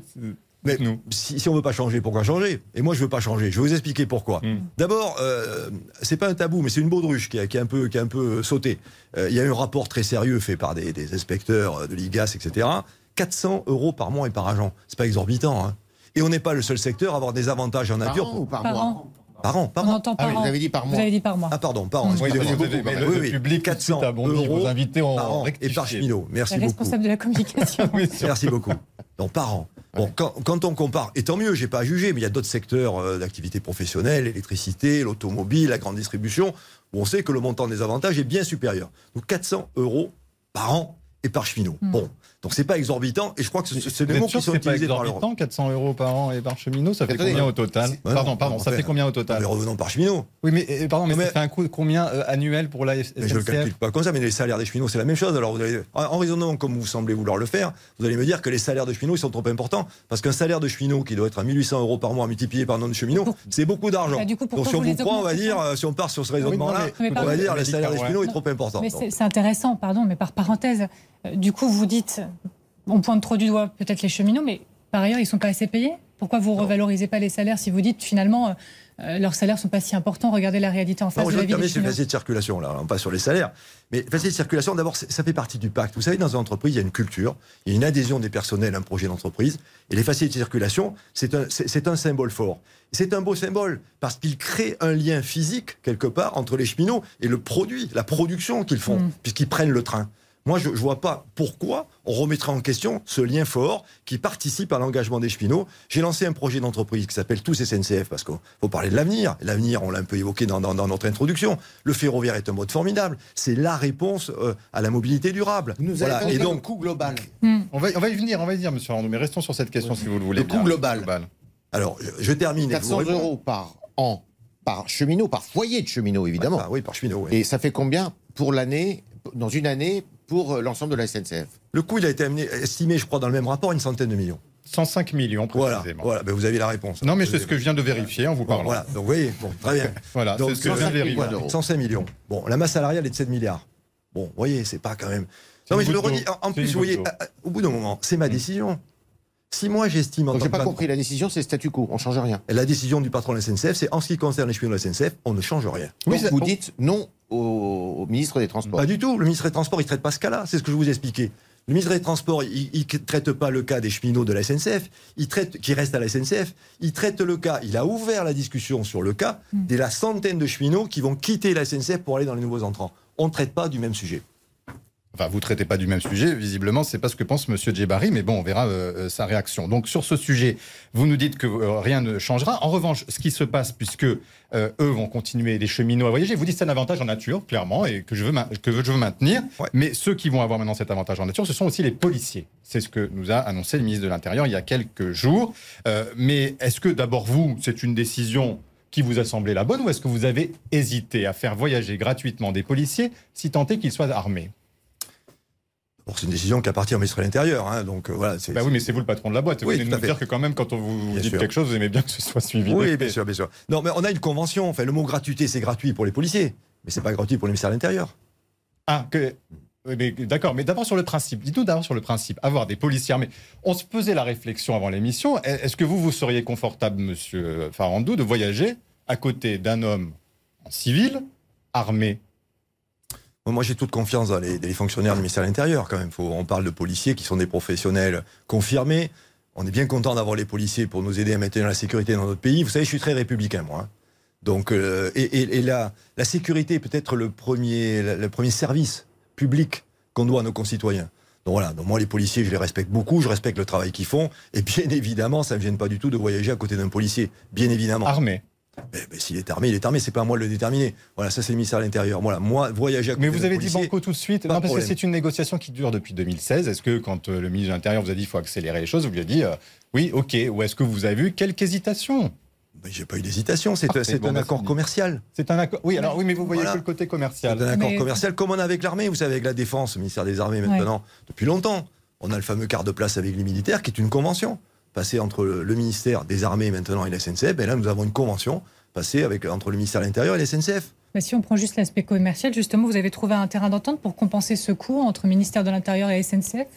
Mais nous. Si, si on veut pas changer, pourquoi changer? Et moi, je veux pas changer. Je vais vous expliquer pourquoi. Hmm. D'abord, euh, c'est pas un tabou, mais c'est une baudruche qui a, qui a, un peu, qui a un peu sauté. Euh, il y a eu un rapport très sérieux fait par des, des inspecteurs de l'IGAS, etc. 400 euros par mois et par agent. C'est pas exorbitant. Hein. Et on n'est pas le seul secteur à avoir des avantages en nature. Par, ou par, mois par an, par On entend par ah, Vous avez dit par mois. Vous avez dit par mois. Ah pardon, par an. Oui, le, oui, public 400 euros vos invités en par an et par cheminot. Merci beaucoup. Responsable de la communication. Merci beaucoup. Donc par an. Bon, quand, quand, on compare, et tant mieux, j'ai pas à juger, mais il y a d'autres secteurs euh, d'activité professionnelle, l'électricité, l'automobile, la grande distribution, où on sait que le montant des avantages est bien supérieur. Donc 400 euros par an et par cheminot. Hmm. Bon, donc c'est pas exorbitant, et je crois que c'est des mots qui sont utilisés par exorbitant, 400 euros par an et par cheminot, ça fait combien au total Pardon, pardon, ça fait combien au total Mais revenons par cheminot. Oui, mais pardon, mais, ça fait un coût combien euh, annuel pour la SNCF Je le calcule pas comme ça, mais les salaires des cheminots, c'est la même chose. Alors vous allez, en raisonnant comme vous semblez vouloir le faire, vous allez me dire que les salaires de cheminots ils sont trop importants, parce qu'un salaire de cheminot qui doit être à 1800 euros par mois multiplié par nombre de cheminots, c'est beaucoup d'argent. Donc si on vous prend, on va dire, euh, si on part sur ce raisonnement-là, on va dire le salaire des cheminots est trop important. Mais c'est intéressant, pardon, mais par parenthèse, euh, du coup vous dites on pointe trop du doigt peut-être les cheminots, mais par ailleurs, ils ne sont pas assez payés Pourquoi vous ne revalorisez pas les salaires si vous dites finalement euh, euh, leurs salaires ne sont pas si importants? Regardez la réalité en face non, de la vie des facilité de circulation, là, pas sur les salaires. Mais facilité de circulation, d'abord, ça fait partie du pacte. Vous savez, dans une entreprise, il y a une culture, il y a une adhésion des personnels à un projet d'entreprise. Et les facilités de circulation, c'est un, un symbole fort. C'est un beau symbole parce qu'il crée un lien physique, quelque part, entre les cheminots et le produit, la production qu'ils font, mm. puisqu'ils prennent le train. Moi, je ne vois pas pourquoi on remettrait en question ce lien fort qui participe à l'engagement des cheminots. J'ai lancé un projet d'entreprise qui s'appelle Tous SNCF parce qu'il faut parler de l'avenir. L'avenir, on l'a un peu évoqué dans, notre introduction. Le ferroviaire est un mode formidable. C'est la réponse euh, à la mobilité durable. Nous voilà. Et donc, le coût global. Hmm. On, va, on va y venir, on va y venir, monsieur Arnaud, mais restons sur cette question si vous le voulez. Le coût global. Alors, je, termine. 400 euros par an, par cheminot, par foyer de cheminot, évidemment. oui, par cheminot. Et ça fait combien pour l'année, dans une année, pour euh, l'ensemble de la SNCF. Le coût, il a été estimé, je crois, dans le même rapport, une centaine de millions. 105 millions précisément. Voilà, ben vous avez la réponse. Non, mais c'est ce que je viens de vérifier en vous parlant. voilà, donc vous voyez, bon, très bien. voilà, c'est ce que je viens de vérifier. 105 millions. Bon, la masse salariale est de 7 milliards. Bon, vous voyez, c'est pas quand même. Non, mais je le redis, en, plus, vous voyez, au bout d'un moment, c'est ma décision. Si moi j'estime en Donc j'ai pas compris, la décision c'est statu quo, on change rien. La décision du patron de la SNCF, c'est en ce qui concerne les cheminots de la SNCF, on ne change rien. Oui, vous dites non au, ministre des Transports. Pas du tout, le ministre des Transports il traite pas ce cas-là, c'est ce que je vous ai expliqué. Le ministre des Transports, il ne traite pas le cas des cheminots de la SNCF, il traite, qui restent à la SNCF, il traite le cas, il a ouvert la discussion sur le cas mm. de la centaine de cheminots qui vont quitter la SNCF pour aller dans les nouveaux entrants. On ne traite pas du même sujet. Enfin, vous traitez pas du même sujet, visiblement, c'est pas ce que pense Monsieur Djebari, mais bon, on verra euh, euh, sa réaction. Donc, sur ce sujet, vous nous dites que euh, rien ne changera. En revanche, ce qui se passe, puisque eux vont continuer, les cheminots à voyager, vous dites c'est un avantage en nature, clairement, et que je veux, que je veux maintenir. Mais ceux qui vont avoir maintenant cet avantage en nature, ce sont aussi les policiers. C'est ce que nous a annoncé le ministre de l'Intérieur il y a quelques jours. mais est-ce que d'abord vous, c'est une décision qui vous a semblé la bonne, ou est-ce que vous avez hésité à faire voyager gratuitement des policiers, si tant est qu'ils soient armés? C'est une décision qui appartient au ministre de l'Intérieur. Hein, donc euh, voilà. Bah oui, mais c'est vous le patron de la boîte. Vous oui, nous dire que quand même, quand on vous dit quelque chose, vous aimez bien que ce soit suivi. Oui, bien sûr, bien sûr. Non, mais on a une convention. Enfin, le mot gratuité, c'est gratuit pour les policiers, mais c'est pas gratuit pour le ministère de l'Intérieur. Ah, que Oui, D'accord, mais d'abord sur le principe. Dites-nous d'abord sur le principe. Avoir des policiers armés. On se posait la réflexion avant l'émission. Est-ce que vous, vous seriez confortable, monsieur Farandou, de voyager à côté d'un homme en civil, armé moi, j'ai toute confiance dans les, fonctionnaires du ministère de l'Intérieur, quand même. On parle de policiers qui sont des professionnels confirmés. On est bien content d'avoir les policiers pour nous aider à maintenir la sécurité dans notre pays. Vous savez, je suis très républicain, moi. hein. Donc, euh, et, et- et la, la sécurité est peut-être le premier, le premier service public qu'on doit à nos concitoyens. Donc voilà, donc moi les policiers, je les respecte beaucoup, je respecte le travail qu'ils font, et bien évidemment, ça ne me gêne pas du tout de voyager à côté d'un policier, bien évidemment. Armé. Mais, mais s'il est armé, il est armé, c'est pas à moi de le déterminer. Voilà, ça c'est le ministère de l'Intérieur. Voilà, moi, voyager à côté Mais vous avez dit banco tout de suite. Non, parce que c'est une négociation qui dure depuis 2016. Est-ce que quand euh, le ministre de l'Intérieur vous a dit qu'il faut accélérer les choses, vous lui avez dit euh, oui, ok, ou est-ce que vous avez eu quelques hésitations? Ben, J'ai pas eu d'hésitation, c'est c'est bon, un bah, accord c'est commercial. C'est un accord. Oui, alors oui, mais vous voyez Voilà. que le côté C'est commercial. un accord Mais- commercial comme on a avec l'armée, vous savez, avec la défense, le ministère des Armées maintenant, depuis longtemps. On a le fameux quart de place avec les militaires qui est une convention passée entre le, ministère des Armées maintenant et la SNCF. Et là, nous avons une convention passée avec, entre le ministère de l'Intérieur et la SNCF. Mais si on prend juste l'aspect commercial, justement, vous avez trouvé un terrain d'entente pour compenser ce coût entre ministère de l'Intérieur et SNCF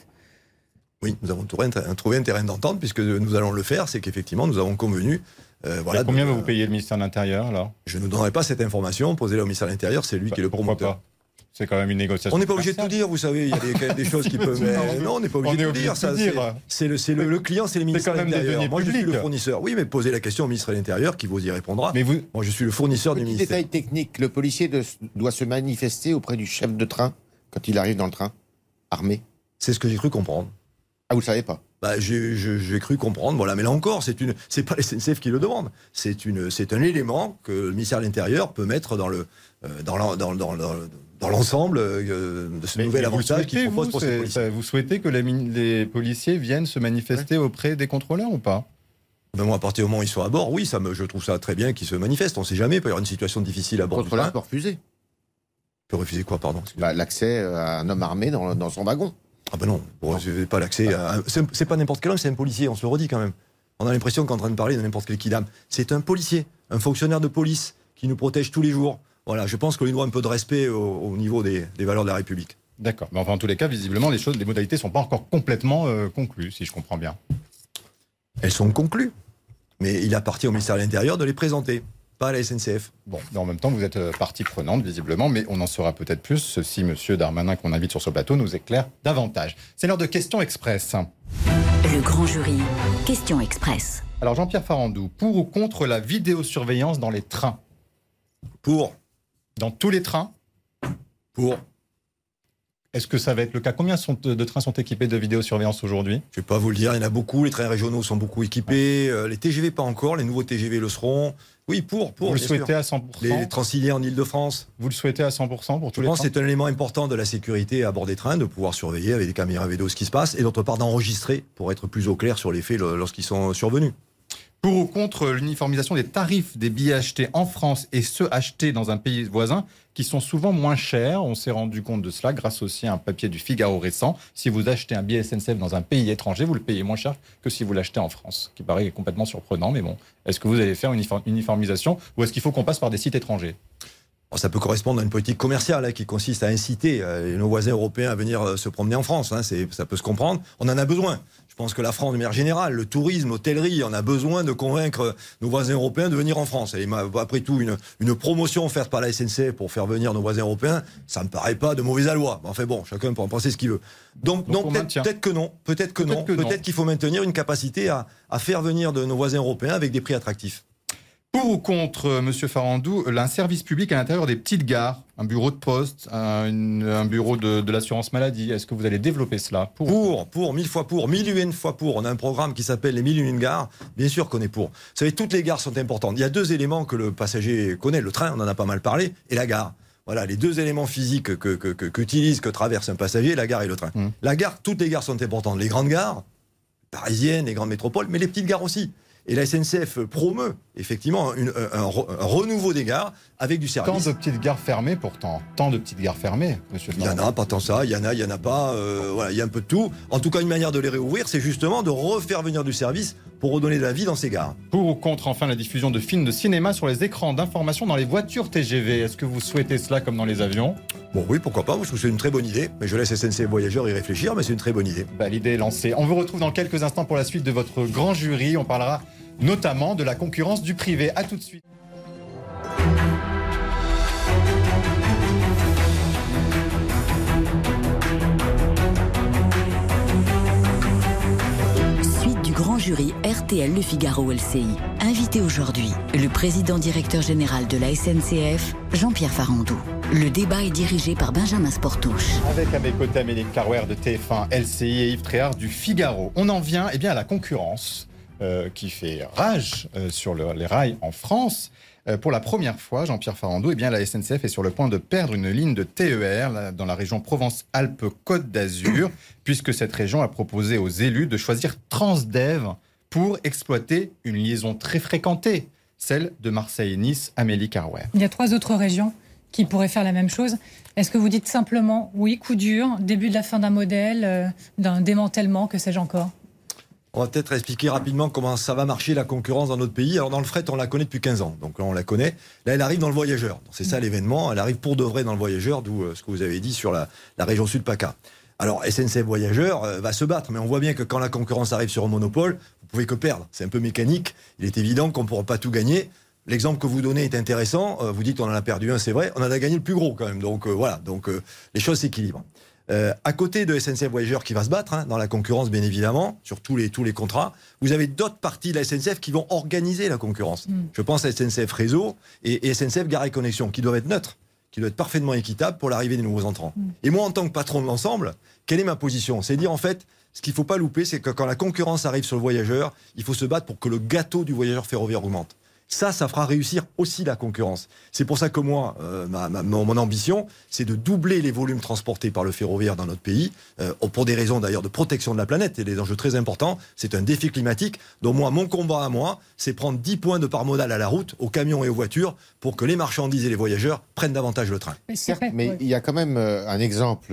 Oui, nous avons trouvé un, trouvé un terrain d'entente puisque nous allons le faire. C'est qu'effectivement, nous avons convenu. euh, voilà, combien de- va vous payer le ministère de l'Intérieur alors? Je ne donnerai pas cette information. Posez-la au ministère de l'Intérieur, c'est lui qui est le Pourquoi promoteur. pas? C'est quand même une négociation. On n'est pas obligé de tout dire, vous savez, il y a des, quand même des choses qui peuvent. Non, mais non, on n'est pas obligé on de tout obligé dire. de ça, tout c'est- dire. C'est le, c'est le, le client, c'est le ministère quand de l'Intérieur. Moi, je suis le fournisseur. Oui, mais posez la question au ministre de l'Intérieur qui vous y répondra. Mais vous, Moi, je suis le fournisseur du ministère. détail technique, le policier de- doit se manifester auprès du chef de train quand il arrive dans le train, armé. C'est ce que j'ai cru comprendre. Ah, vous le savez pas Bah, j'ai cru comprendre. Voilà, mais là encore, c'est une, c'est pas la SNCF qui le demande. C'est une, c'est un élément que le ministère de l'Intérieur peut mettre dans le, euh, dans l'en- dans, dans, dans, dans l'ensemble euh, de ce mais- nouvel avantage qu'il souhaitez, propose vous, pour ces policiers. vous souhaitez que les, policiers viennent se manifester auprès des contrôleurs ou pas? Ben moi, à partir du moment où ils sont à bord, oui, ça me, je trouve ça très bien qu'ils se manifestent. On ne sait jamais, il peut y avoir une situation difficile à bord du train. peut refuser. Il peut refuser quoi, pardon. Bah, L'accès à un homme armé dans, dans son wagon. Ah ben non, vous recevez pas l'accès. à C'est c'est pas n'importe quel homme, c'est un policier, on se le redit quand même. On a l'impression qu'on est en train de parler de n'importe quel kidam. C'est un policier, un fonctionnaire de police qui nous protège tous les jours. Voilà, je pense qu'on lui doit un peu de respect au, au niveau des, des valeurs de la République. D'accord. Mais enfin, en tous les cas, visiblement, les choses, les modalités ne sont pas encore complètement euh, conclues, si je comprends bien. Elles sont conclues, mais il appartient au ministère de l'Intérieur de les présenter, pas à la SNCF. Bon, mais en même temps, vous êtes euh, partie prenante, visiblement, mais on en saura peut-être plus si M. Darmanin, qu'on invite sur ce plateau, nous éclaire davantage. C'est l'heure de questions express. Le grand jury. Question express. Alors, Jean-Pierre Farandou, pour ou contre la vidéosurveillance dans les trains? Pour, Dans tous les trains pour, Est-ce que ça va être le cas? Combien sont- de trains sont équipés de vidéosurveillance aujourd'hui? Je vais pas vous le dire, il y en a beaucoup, les trains régionaux sont beaucoup équipés, euh, les TGV pas encore, les nouveaux TGV le seront. Oui, pour, pour. Vous le sûr. souhaitez à 100% Les, Transiliens en Ile-de-France. Vous le souhaitez à 100% pour tous Je les pense que c'est un élément important de la sécurité à bord des trains, de pouvoir surveiller avec des caméras vidéo ce qui se passe, et d'autre part d'enregistrer pour être plus au clair sur les faits lorsqu'ils sont survenus. Pour ou contre l'uniformisation des tarifs des billets achetés en France et ceux achetés dans un pays voisin qui sont souvent moins chers On s'est rendu compte de cela grâce aussi à un papier du Figaro récent. Si vous achetez un billet SNCF dans un pays étranger, vous le payez moins cher que si vous l'achetez en France, qui paraît complètement surprenant. Mais bon, est-ce que vous allez faire une uniform- uniformisation ou est-ce qu'il faut qu'on passe par des sites étrangers? Bon, ça peut correspondre à une politique commerciale hein, qui consiste à inciter euh, nos voisins européens à venir euh, se promener en France. hein, c'est- ça peut se comprendre. On en a besoin. Je pense que la France, de manière générale, le tourisme, l'hôtellerie, on a besoin de convaincre nos voisins européens de venir en France. Et après tout, une, une promotion offerte par la SNCF pour faire venir nos voisins européens, ça me paraît pas de mauvaise loi. Enfin bon, chacun peut en penser ce qu'il veut. Donc, Donc peut-être que non. Peut-être que Peut-être non. que non. Peut-être qu'il faut maintenir une capacité à, à faire venir de nos voisins européens avec des prix attractifs. Pour ou contre, euh, Monsieur Farandou, un service public à l'intérieur des petites gares, un bureau de poste, un, une- un bureau de, de l'assurance maladie Est-ce que vous allez développer cela pour, Pour, pour, mille fois pour, mille et une fois pour. On a un programme qui s'appelle les mille et une gares. Bien sûr qu'on est pour. Vous savez, toutes les gares sont importantes. Il y a deux éléments que le passager connaît. Le train, on en a pas mal parlé, et la gare. Voilà, les deux éléments physiques que, que, que- qu'utilise, que traverse un passager, la gare et le train. Mmh. La gare, toutes les gares sont importantes. Les grandes gares, parisiennes, les grandes métropoles, mais les petites gares aussi. Et la SNCF promeut effectivement une- un, un- un renouveau des gares avec du Tant service. de petites gares fermées pourtant. Tant de petites gares fermées, Monsieur Il y en a, pas tant ça, il y en a, il y en a pas, euh, voilà, il y a un peu de tout. En tout cas, une manière de les réouvrir, c'est justement de refaire venir du service pour redonner de la vie dans ces gares. Pour ou contre enfin la diffusion de films de cinéma sur les écrans d'information dans les voitures TGV Est-ce que vous souhaitez cela comme dans les avions? Bon oui, pourquoi pas, parce que c'est une très bonne idée. Mais je laisse SNCF Voyageurs y réfléchir, mais c'est une très bonne idée. bah, L'idée est lancée. On vous retrouve dans quelques instants pour la suite de votre grand jury. On parlera notamment de la concurrence du privé. A tout de suite. Suite du grand jury RTL Le Figaro LCI. Invité aujourd'hui, le président directeur général de la SNCF, Jean-Pierre Farandou. Le débat est dirigé par Benjamin Sportouche. Avec à mes côtés Amélie Carwer de TF1 LCI et Yves Tréhard du Figaro. On en vient eh bien, à la concurrence euh, qui fait rage euh, sur le- les rails en France. Euh, pour la première fois, Jean-Pierre Farandou, eh bien, la SNCF est sur le point de perdre une ligne de TER là, dans la région Provence-Alpes-Côte d'Azur, puisque cette région a proposé aux élus de choisir Transdev pour exploiter une liaison très fréquentée, celle de Marseille-Nice, Amélie Carwer. Il y a trois autres régions qui pourraient faire la même chose. Est-ce que vous dites simplement oui, coup dur, début de la fin d'un modèle, d'un démantèlement, que sais-je encore? On va peut-être expliquer rapidement comment ça va marcher la concurrence dans notre pays. Alors dans le fret, on la connaît depuis 15 ans, donc là on la connaît. Là, elle arrive dans le voyageur. C'est ça l'événement. Elle arrive pour de vrai dans le voyageur, d'où euh, ce que vous avez dit sur la, la région sud PACA. Alors SNCF Voyageur euh, va se battre, mais on voit bien que quand la concurrence arrive sur un monopole, vous pouvez que perdre. C'est un peu mécanique. Il est évident qu'on ne pourra pas tout gagner. L'exemple que vous donnez est intéressant. Euh, vous dites on en a perdu un, c'est vrai. On en a gagné le plus gros quand même. Donc euh, voilà. Donc euh, les choses s'équilibrent. Euh, à côté de SNCF Voyageurs qui va se battre hein, dans la concurrence, bien évidemment, sur tous les, tous les contrats, vous avez d'autres parties de la SNCF qui vont organiser la concurrence. Je pense à SNCF Réseau et, et SNCF Gare et Connexion, qui doivent être neutres, qui doivent être parfaitement équitables pour l'arrivée des nouveaux entrants. Et moi, en tant que patron de l'ensemble, quelle est ma position? C'est dire, en fait, ce qu'il ne faut pas louper, c'est que quand la concurrence arrive sur le voyageur, il faut se battre pour que le gâteau du voyageur ferroviaire augmente. Ça, ça fera réussir aussi la concurrence. C'est pour ça que moi, euh, ma, ma- mon, ambition, c'est de doubler les volumes transportés par le ferroviaire dans notre pays, euh, pour des raisons d'ailleurs de protection de la planète et des enjeux très importants. C'est un défi climatique. Donc moi, mon combat à moi, c'est prendre 10 points de part modale à la route, aux camions et aux voitures, pour que les marchandises et les voyageurs prennent davantage le train. Mais c'est Certes, vrai, mais ouais. il y a quand même euh, un exemple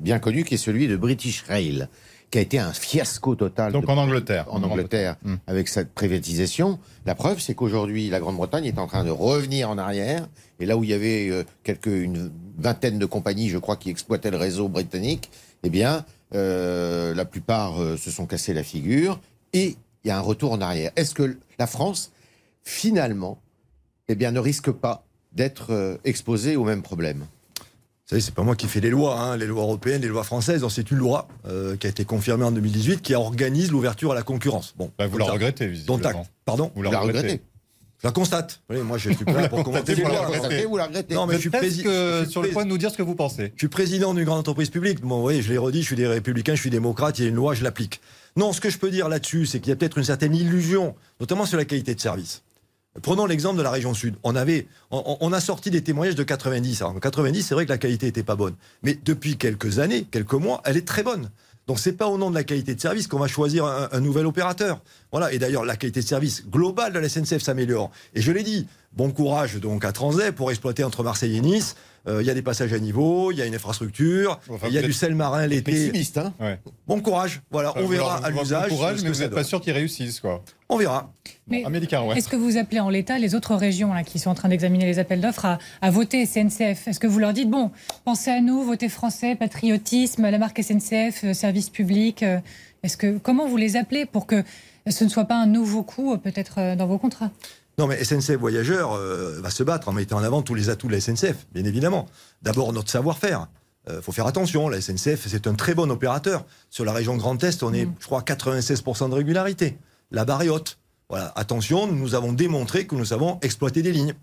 bien connu qui est celui de British Rail, qui a été un fiasco total Donc de- en Angleterre. en Angleterre avec cette privatisation. La preuve, c'est qu'aujourd'hui, la Grande-Bretagne est en train de revenir en arrière. Et là où il y avait euh, quelques, une vingtaine de compagnies, je crois, qui exploitaient le réseau britannique, eh bien, euh, la plupart euh, se sont cassés la figure. Et il y a un retour en arrière. Est-ce que la France, finalement, eh bien, ne risque pas d'être exposée au même problème? Vous savez, c'est pas moi qui fais les lois, hein, les lois européennes, les lois françaises. Donc, C'est une loi euh, qui a été confirmée en 2018 qui organise l'ouverture à la concurrence. Bon, Bah, vous la regrettez, Dont visiblement. acte. Pardon Vous la regrettez Je la constate. Oui, moi, je suis pas là pour commenter Vous la regrettez, vous la regrettez Non, mais Vous je suis je suis sur le point de nous dire ce que vous pensez. Je suis président d'une grande entreprise publique. Bon, vous voyez, je l'ai redit, je suis des républicains, je suis démocrate, il y a une loi, je l'applique. Non, ce que je peux dire là-dessus, c'est qu'il y a peut-être une certaine illusion, notamment sur la qualité de service. Prenons l'exemple de la région sud. On avait, on, on a sorti des témoignages de 90. Alors, en 90, c'est vrai que la qualité était pas bonne. Mais depuis quelques années, quelques mois, elle est très bonne. Donc c'est pas au nom de la qualité de service qu'on va choisir un, un nouvel opérateur. Voilà. Et d'ailleurs, la qualité de service globale de la SNCF s'améliore. Et je l'ai dit, bon courage donc à Transdev pour exploiter entre Marseille et Nice. Euh, Il y a des passages à niveau, il y a une infrastructure, Enfin, il y a du sel marin l'été. Pessimiste, hein Ouais. Bon courage. Voilà, on verra à l'usage. encourage, ce mais vous n'êtes pas sûr qu'ils réussissent, quoi. On verra. Mais Carrouet. Est-ce que vous appelez en l'état les autres régions là, qui sont en train d'examiner les appels d'offres à, à voter SNCF Est-ce que vous leur dites, bon, pensez à nous, votez français, patriotisme, la marque SNCF, euh, service public euh, Est-ce que Comment vous les appelez pour que ce ne soit pas un nouveau coup peut-être dans vos contrats? Non, mais SNCF Voyageurs euh, va se battre en mettant en avant tous les atouts de la SNCF, bien évidemment. D'abord, notre savoir-faire. Il faut faire attention, la SNCF, c'est un très bon opérateur. Sur la région Grand Est, on est, je crois, à 96% de régularité. La barre est haute. Voilà, attention, nous avons démontré que nous savons exploiter des lignes.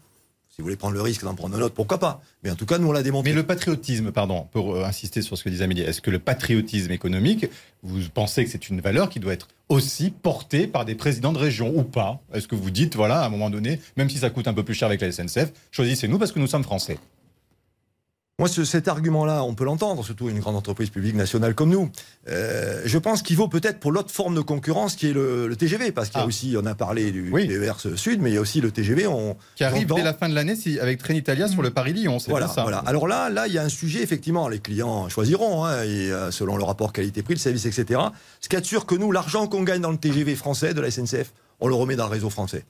Si vous voulez prendre le risque d'en prendre un autre, pourquoi pas? Mais en tout cas, nous, on l'a démontré. Mais le patriotisme, pardon, pour euh, insister sur ce que disait Amélie, est-ce que le patriotisme économique, vous pensez que c'est une valeur qui doit être aussi portée par des présidents de région ou pas? Est-ce que vous dites, voilà, à un moment donné, même si ça coûte un peu plus cher avec la SNCF, choisissez-nous parce que nous sommes français Moi, ce- cet argument-là, on peut l'entendre, surtout une grande entreprise publique nationale comme nous. Euh, je pense qu'il vaut peut-être pour l'autre forme de concurrence qui est le, le TGV, parce qu'il y a Ah. aussi, on a parlé du Oui. TER Sud, mais il y a aussi le TGV. On, Qui arrive dès la fin de l'année si- avec Trenitalia sur le Paris-Lyon, c'est Voilà, ça voilà. Alors là, là, il y a un sujet, effectivement, les clients choisiront, hein, et, euh, selon le rapport qualité-prix, le service, etc. Ce qui est sûr que nous, l'argent qu'on gagne dans le TGV français de la SNCF, on le remet dans le réseau français.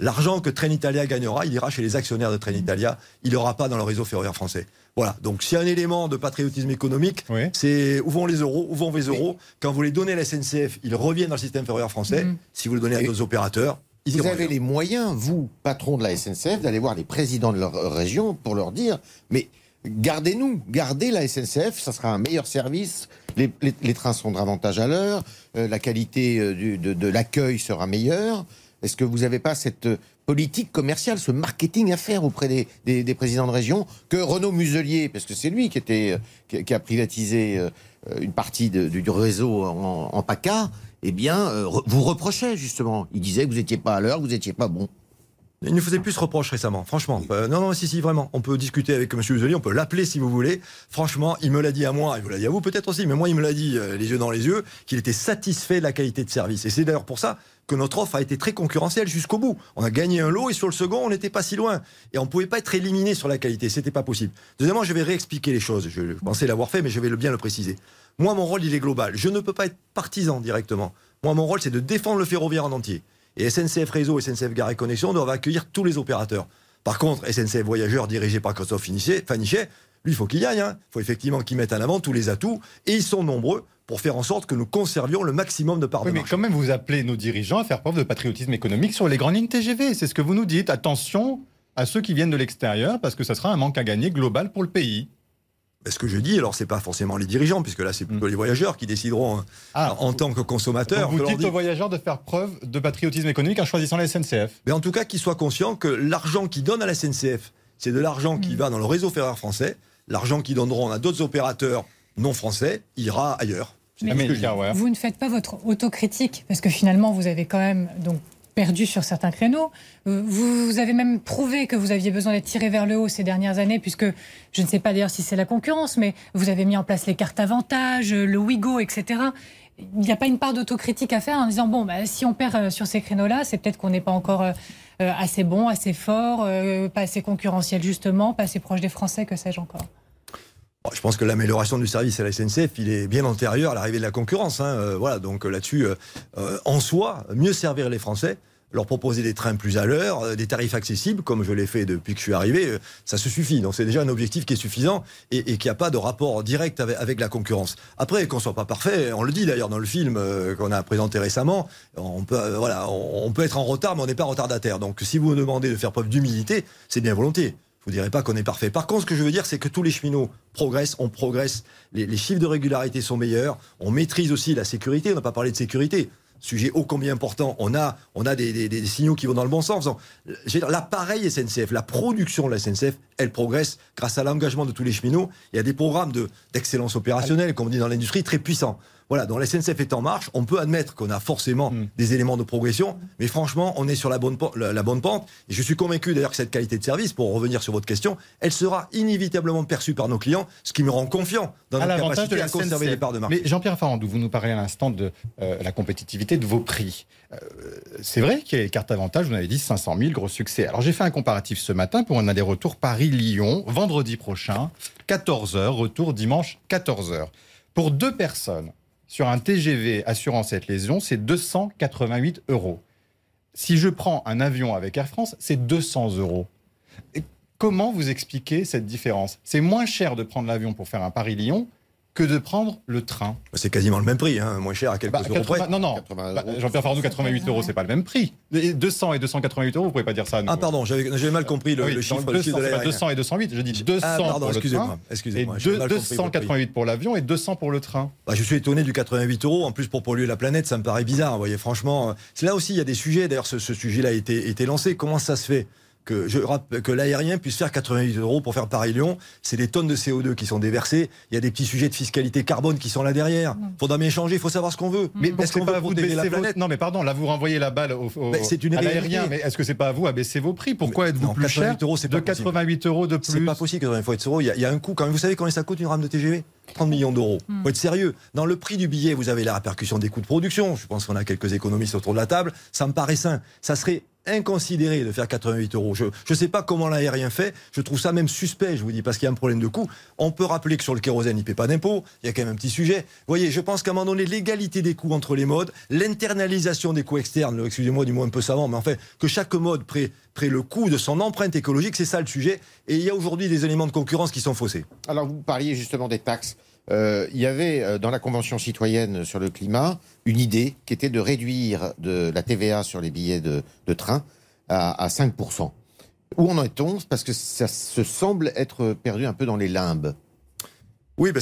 L'argent que Trenitalia gagnera, il ira chez les actionnaires de Trenitalia, il n'aura pas dans le réseau ferroviaire français. Voilà, donc s'il y a un élément de patriotisme économique, Oui. c'est où vont les euros, où vont les euros. Quand vous les donnez à la SNCF, ils reviennent dans le système ferroviaire français. Mhm. Si vous le donnez à d'autres opérateurs, ils Vous avez les moyens, vous, patron de la SNCF, d'aller voir les présidents de leur région pour leur dire mais gardez-nous, gardez la SNCF, ça sera un meilleur service, les, les- les trains seront davantage à l'heure, euh, la qualité euh, du- de, de l'accueil sera meilleure. Est-ce que vous n'avez pas cette euh, politique commerciale, ce marketing à faire auprès des, des- des présidents de région que Renaud Muselier, parce que c'est lui qui, était, euh, qui, qui a privatisé euh, une partie de- du, réseau en, en PACA, eh bien, vous reprochait justement. Il disait que vous n'étiez pas à l'heure, que vous n'étiez pas bon. Il nous faisait plus reproche récemment, franchement. Euh, non, non, si, si, vraiment. On peut discuter avec M. Useli, on peut l'appeler si vous voulez. Franchement, il me l'a dit à moi, il vous l'a dit à vous peut-être aussi, mais moi, il me l'a dit euh, les yeux dans les yeux, qu'il était satisfait de la qualité de service. Et c'est d'ailleurs pour ça que notre offre a été très concurrentielle jusqu'au bout. On a gagné un lot et sur le second, on n'était pas si loin. Et on ne pouvait pas être éliminé sur la qualité, c'était pas possible. Deuxièmement, je vais réexpliquer les choses. Je pensais l'avoir fait, mais je vais bien le préciser. Moi, mon rôle, il est global. Je ne peux pas être partisan directement. Moi, mon rôle, c'est de défendre le ferroviaire en entier. Et SNCF Réseau, SNCF Gare et Connexion doivent accueillir tous les opérateurs. Par contre, SNCF Voyageurs, dirigé par Christophe Fanichet, lui, il faut qu'il y aille. Il faut effectivement qu'il mette en avant tous les atouts. Et ils sont nombreux pour faire en sorte que nous conservions le maximum de parts Oui, de mais marché. quand même, vous appelez nos dirigeants à faire preuve de patriotisme économique sur les grandes lignes TGV. C'est ce que vous nous dites. Attention à ceux qui viennent de l'extérieur, parce que ça sera un manque à gagner global pour le pays. Ce que je dis, alors, c'est pas forcément les dirigeants, puisque là, c'est plutôt les voyageurs qui décideront hein, Ah, en tant que consommateurs. vous dites aux voyageurs de faire preuve de patriotisme économique en choisissant la SNCF. Mais en tout cas, qu'ils soient conscients que l'argent qu'ils donnent à la SNCF, c'est de l'argent qui va dans le réseau ferroviaire français. L'argent qu'ils donneront à d'autres opérateurs non français ira ailleurs. Mais-. Vous ne faites pas votre autocritique parce que finalement vous avez quand même donc perdu sur certains créneaux. Euh, Vous, vous avez même prouvé que vous aviez besoin d'être tiré vers le haut ces dernières années puisque je ne sais pas d'ailleurs si c'est la concurrence, mais vous avez mis en place les cartes avantages, le Wigo, etc. Il n'y a pas une part d'autocritique à faire en disant bon bah, si on perd euh, sur ces créneaux-là, c'est peut-être qu'on n'est pas encore euh, euh, assez bon, assez fort, euh, pas assez concurrentiel justement, pas assez proche des Français, que sais-je encore. Bon, je pense que l'amélioration du service à la SNCF, il est bien antérieur à l'arrivée de la concurrence. hein. Euh, voilà, donc euh, là-dessus, euh, euh, en soi, mieux servir les Français, leur proposer des trains plus à l'heure, euh, des tarifs accessibles, comme je l'ai fait depuis que je suis arrivé, euh, ça se suffit. Donc c'est déjà un objectif qui est suffisant et, et qui n'a pas de rapport direct avec, avec la concurrence. Après, qu'on soit pas parfait, on le dit d'ailleurs dans le film qu'on a présenté récemment, on peut, voilà, on peut être en retard, mais on n'est pas retardataire. Donc si vous me demandez de faire preuve d'humilité, c'est bien volontiers. Vous dirai pas qu'on est parfait. Par contre, ce que je veux dire, c'est que tous les cheminots progressent, on progresse, les, chiffres de régularité sont meilleurs, on maîtrise aussi la sécurité, on n'a pas parlé de sécurité. Sujet ô combien important, on a, on a des, signaux qui vont dans le bon sens. L'appareil SNCF, la production de la SNCF, elle progresse grâce à l'engagement de tous les cheminots. Il y a des programmes de- d'excellence opérationnelle, comme on dit dans l'industrie, très puissants. Voilà, donc la SNCF est en marche. On peut admettre qu'on a forcément Mm. des éléments de progression, mais franchement, on est sur la bonne, la, la bonne pente. Et je suis convaincu d'ailleurs que cette qualité de service, pour revenir sur votre question, elle sera inévitablement perçue par nos clients, ce qui me rend confiant dans à notre capacité de la à conserver les parts de marché. Mais Jean-Pierre Farandou, vous nous parlez à l'instant de euh, la compétitivité de vos prix. Euh, c'est vrai qu'il y a les cartes avantages, vous avez dit 500 000, gros succès. Alors j'ai fait un comparatif ce matin pour un aller-retour Paris-Lyon, vendredi prochain, 14h, retour dimanche 14h. Pour deux personnes, sur un TGV assurance cette lésion, c'est 288 euros. Si je prends un avion avec Air France, c'est 200 euros. Comment vous expliquez cette différence? C'est moins cher de prendre l'avion pour faire un Paris-Lyon que de prendre le train. C'est quasiment le même prix, hein, moins cher à quelques Bah, euros 80 près. non, non. 80 Bah. Jean-Pierre Farandou, 88 euros, c'est pas le même prix. Et 200 et 288 euros, vous pouvez pas dire ça. Ah pardon, j'avais mal compris le, Oui, le chiffre, donc le 200, chiffre de c'est pas l'aérien. 200 et 208. Je dis 200 Ah pardon, pour le excusez-moi, train. Excusez-moi. votre prix. 288 pour l'avion et 200 pour le train. Bah, je suis étonné du 88 euros. En plus, pour polluer la planète, ça me paraît bizarre. Vous voyez, franchement, c'est là aussi, il y a des sujets. D'ailleurs, ce, ce sujet-là a été, été lancé. Comment ça se fait que, je, que l'aérien puisse faire 88 euros pour faire Paris-Lyon. C'est des tonnes de CO2 qui sont déversées. Il y a des petits sujets de fiscalité carbone qui sont là derrière. Il faudra bien changer, il faut savoir ce qu'on veut. Mais est-ce que pas vous de baisser la planète Non, mais pardon, là vous renvoyez la balle au, au c'est une à l'aérien. Mais est-ce que c'est pas à vous à baisser vos prix? Pourquoi êtes-vous plus cher euros, de 88 euros de plus C'est pas possible, 88 euros. Il y, a, il y a un coût quand même. Vous savez combien ça coûte une rame de TGV 30 millions d'euros. Il hmm. faut être sérieux. Dans le prix du billet, vous avez la répercussion des coûts de production. Je pense qu'on a quelques économistes autour de la table. Ça me paraît sain. Ça serait inconsidéré de faire 88 euros. Je ne sais pas comment l'aérien fait. Je trouve ça même suspect, je vous dis, parce qu'il y a un problème de coût. On peut rappeler que sur le kérosène, il ne paie pas d'impôt. Il y a quand même un petit sujet. Vous voyez, je pense qu'à un moment donné, l'égalité des coûts entre les modes, l'internalisation des coûts externes, excusez-moi du mot un peu savant, mais en fait, que chaque mode prenne le coût de son empreinte écologique, c'est ça le sujet. Et il y a aujourd'hui des éléments de concurrence qui sont faussés. Alors, vous parliez justement des taxes. Euh, il y avait euh, dans la Convention citoyenne sur le climat une idée qui était de réduire de la TVA sur les billets de, train à, 5%. Où en est-on? Parce que ça se semble être perdu un peu dans les limbes. Oui, ben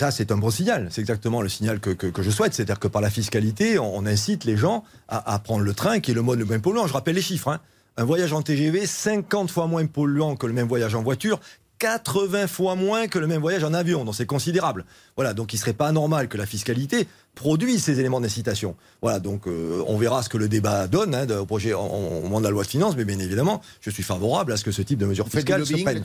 là, c'est un bon signal. C'est exactement le signal que, je souhaite. C'est-à-dire que par la fiscalité, on, incite les gens à, prendre le train, qui est le mode le moins polluant. Je rappelle les chiffres. Hein. Un voyage en TGV, 50 fois moins polluant que le même voyage en voiture, 80 fois moins que le même voyage en avion, donc c'est considérable. Voilà, donc il serait pas normal que la fiscalité produise ces éléments d'incitation. Voilà, donc euh, on verra ce que le débat donne hein, au projet au moment de la loi de finances, mais bien évidemment, je suis favorable à ce que ce type de mesures fiscales se prennent.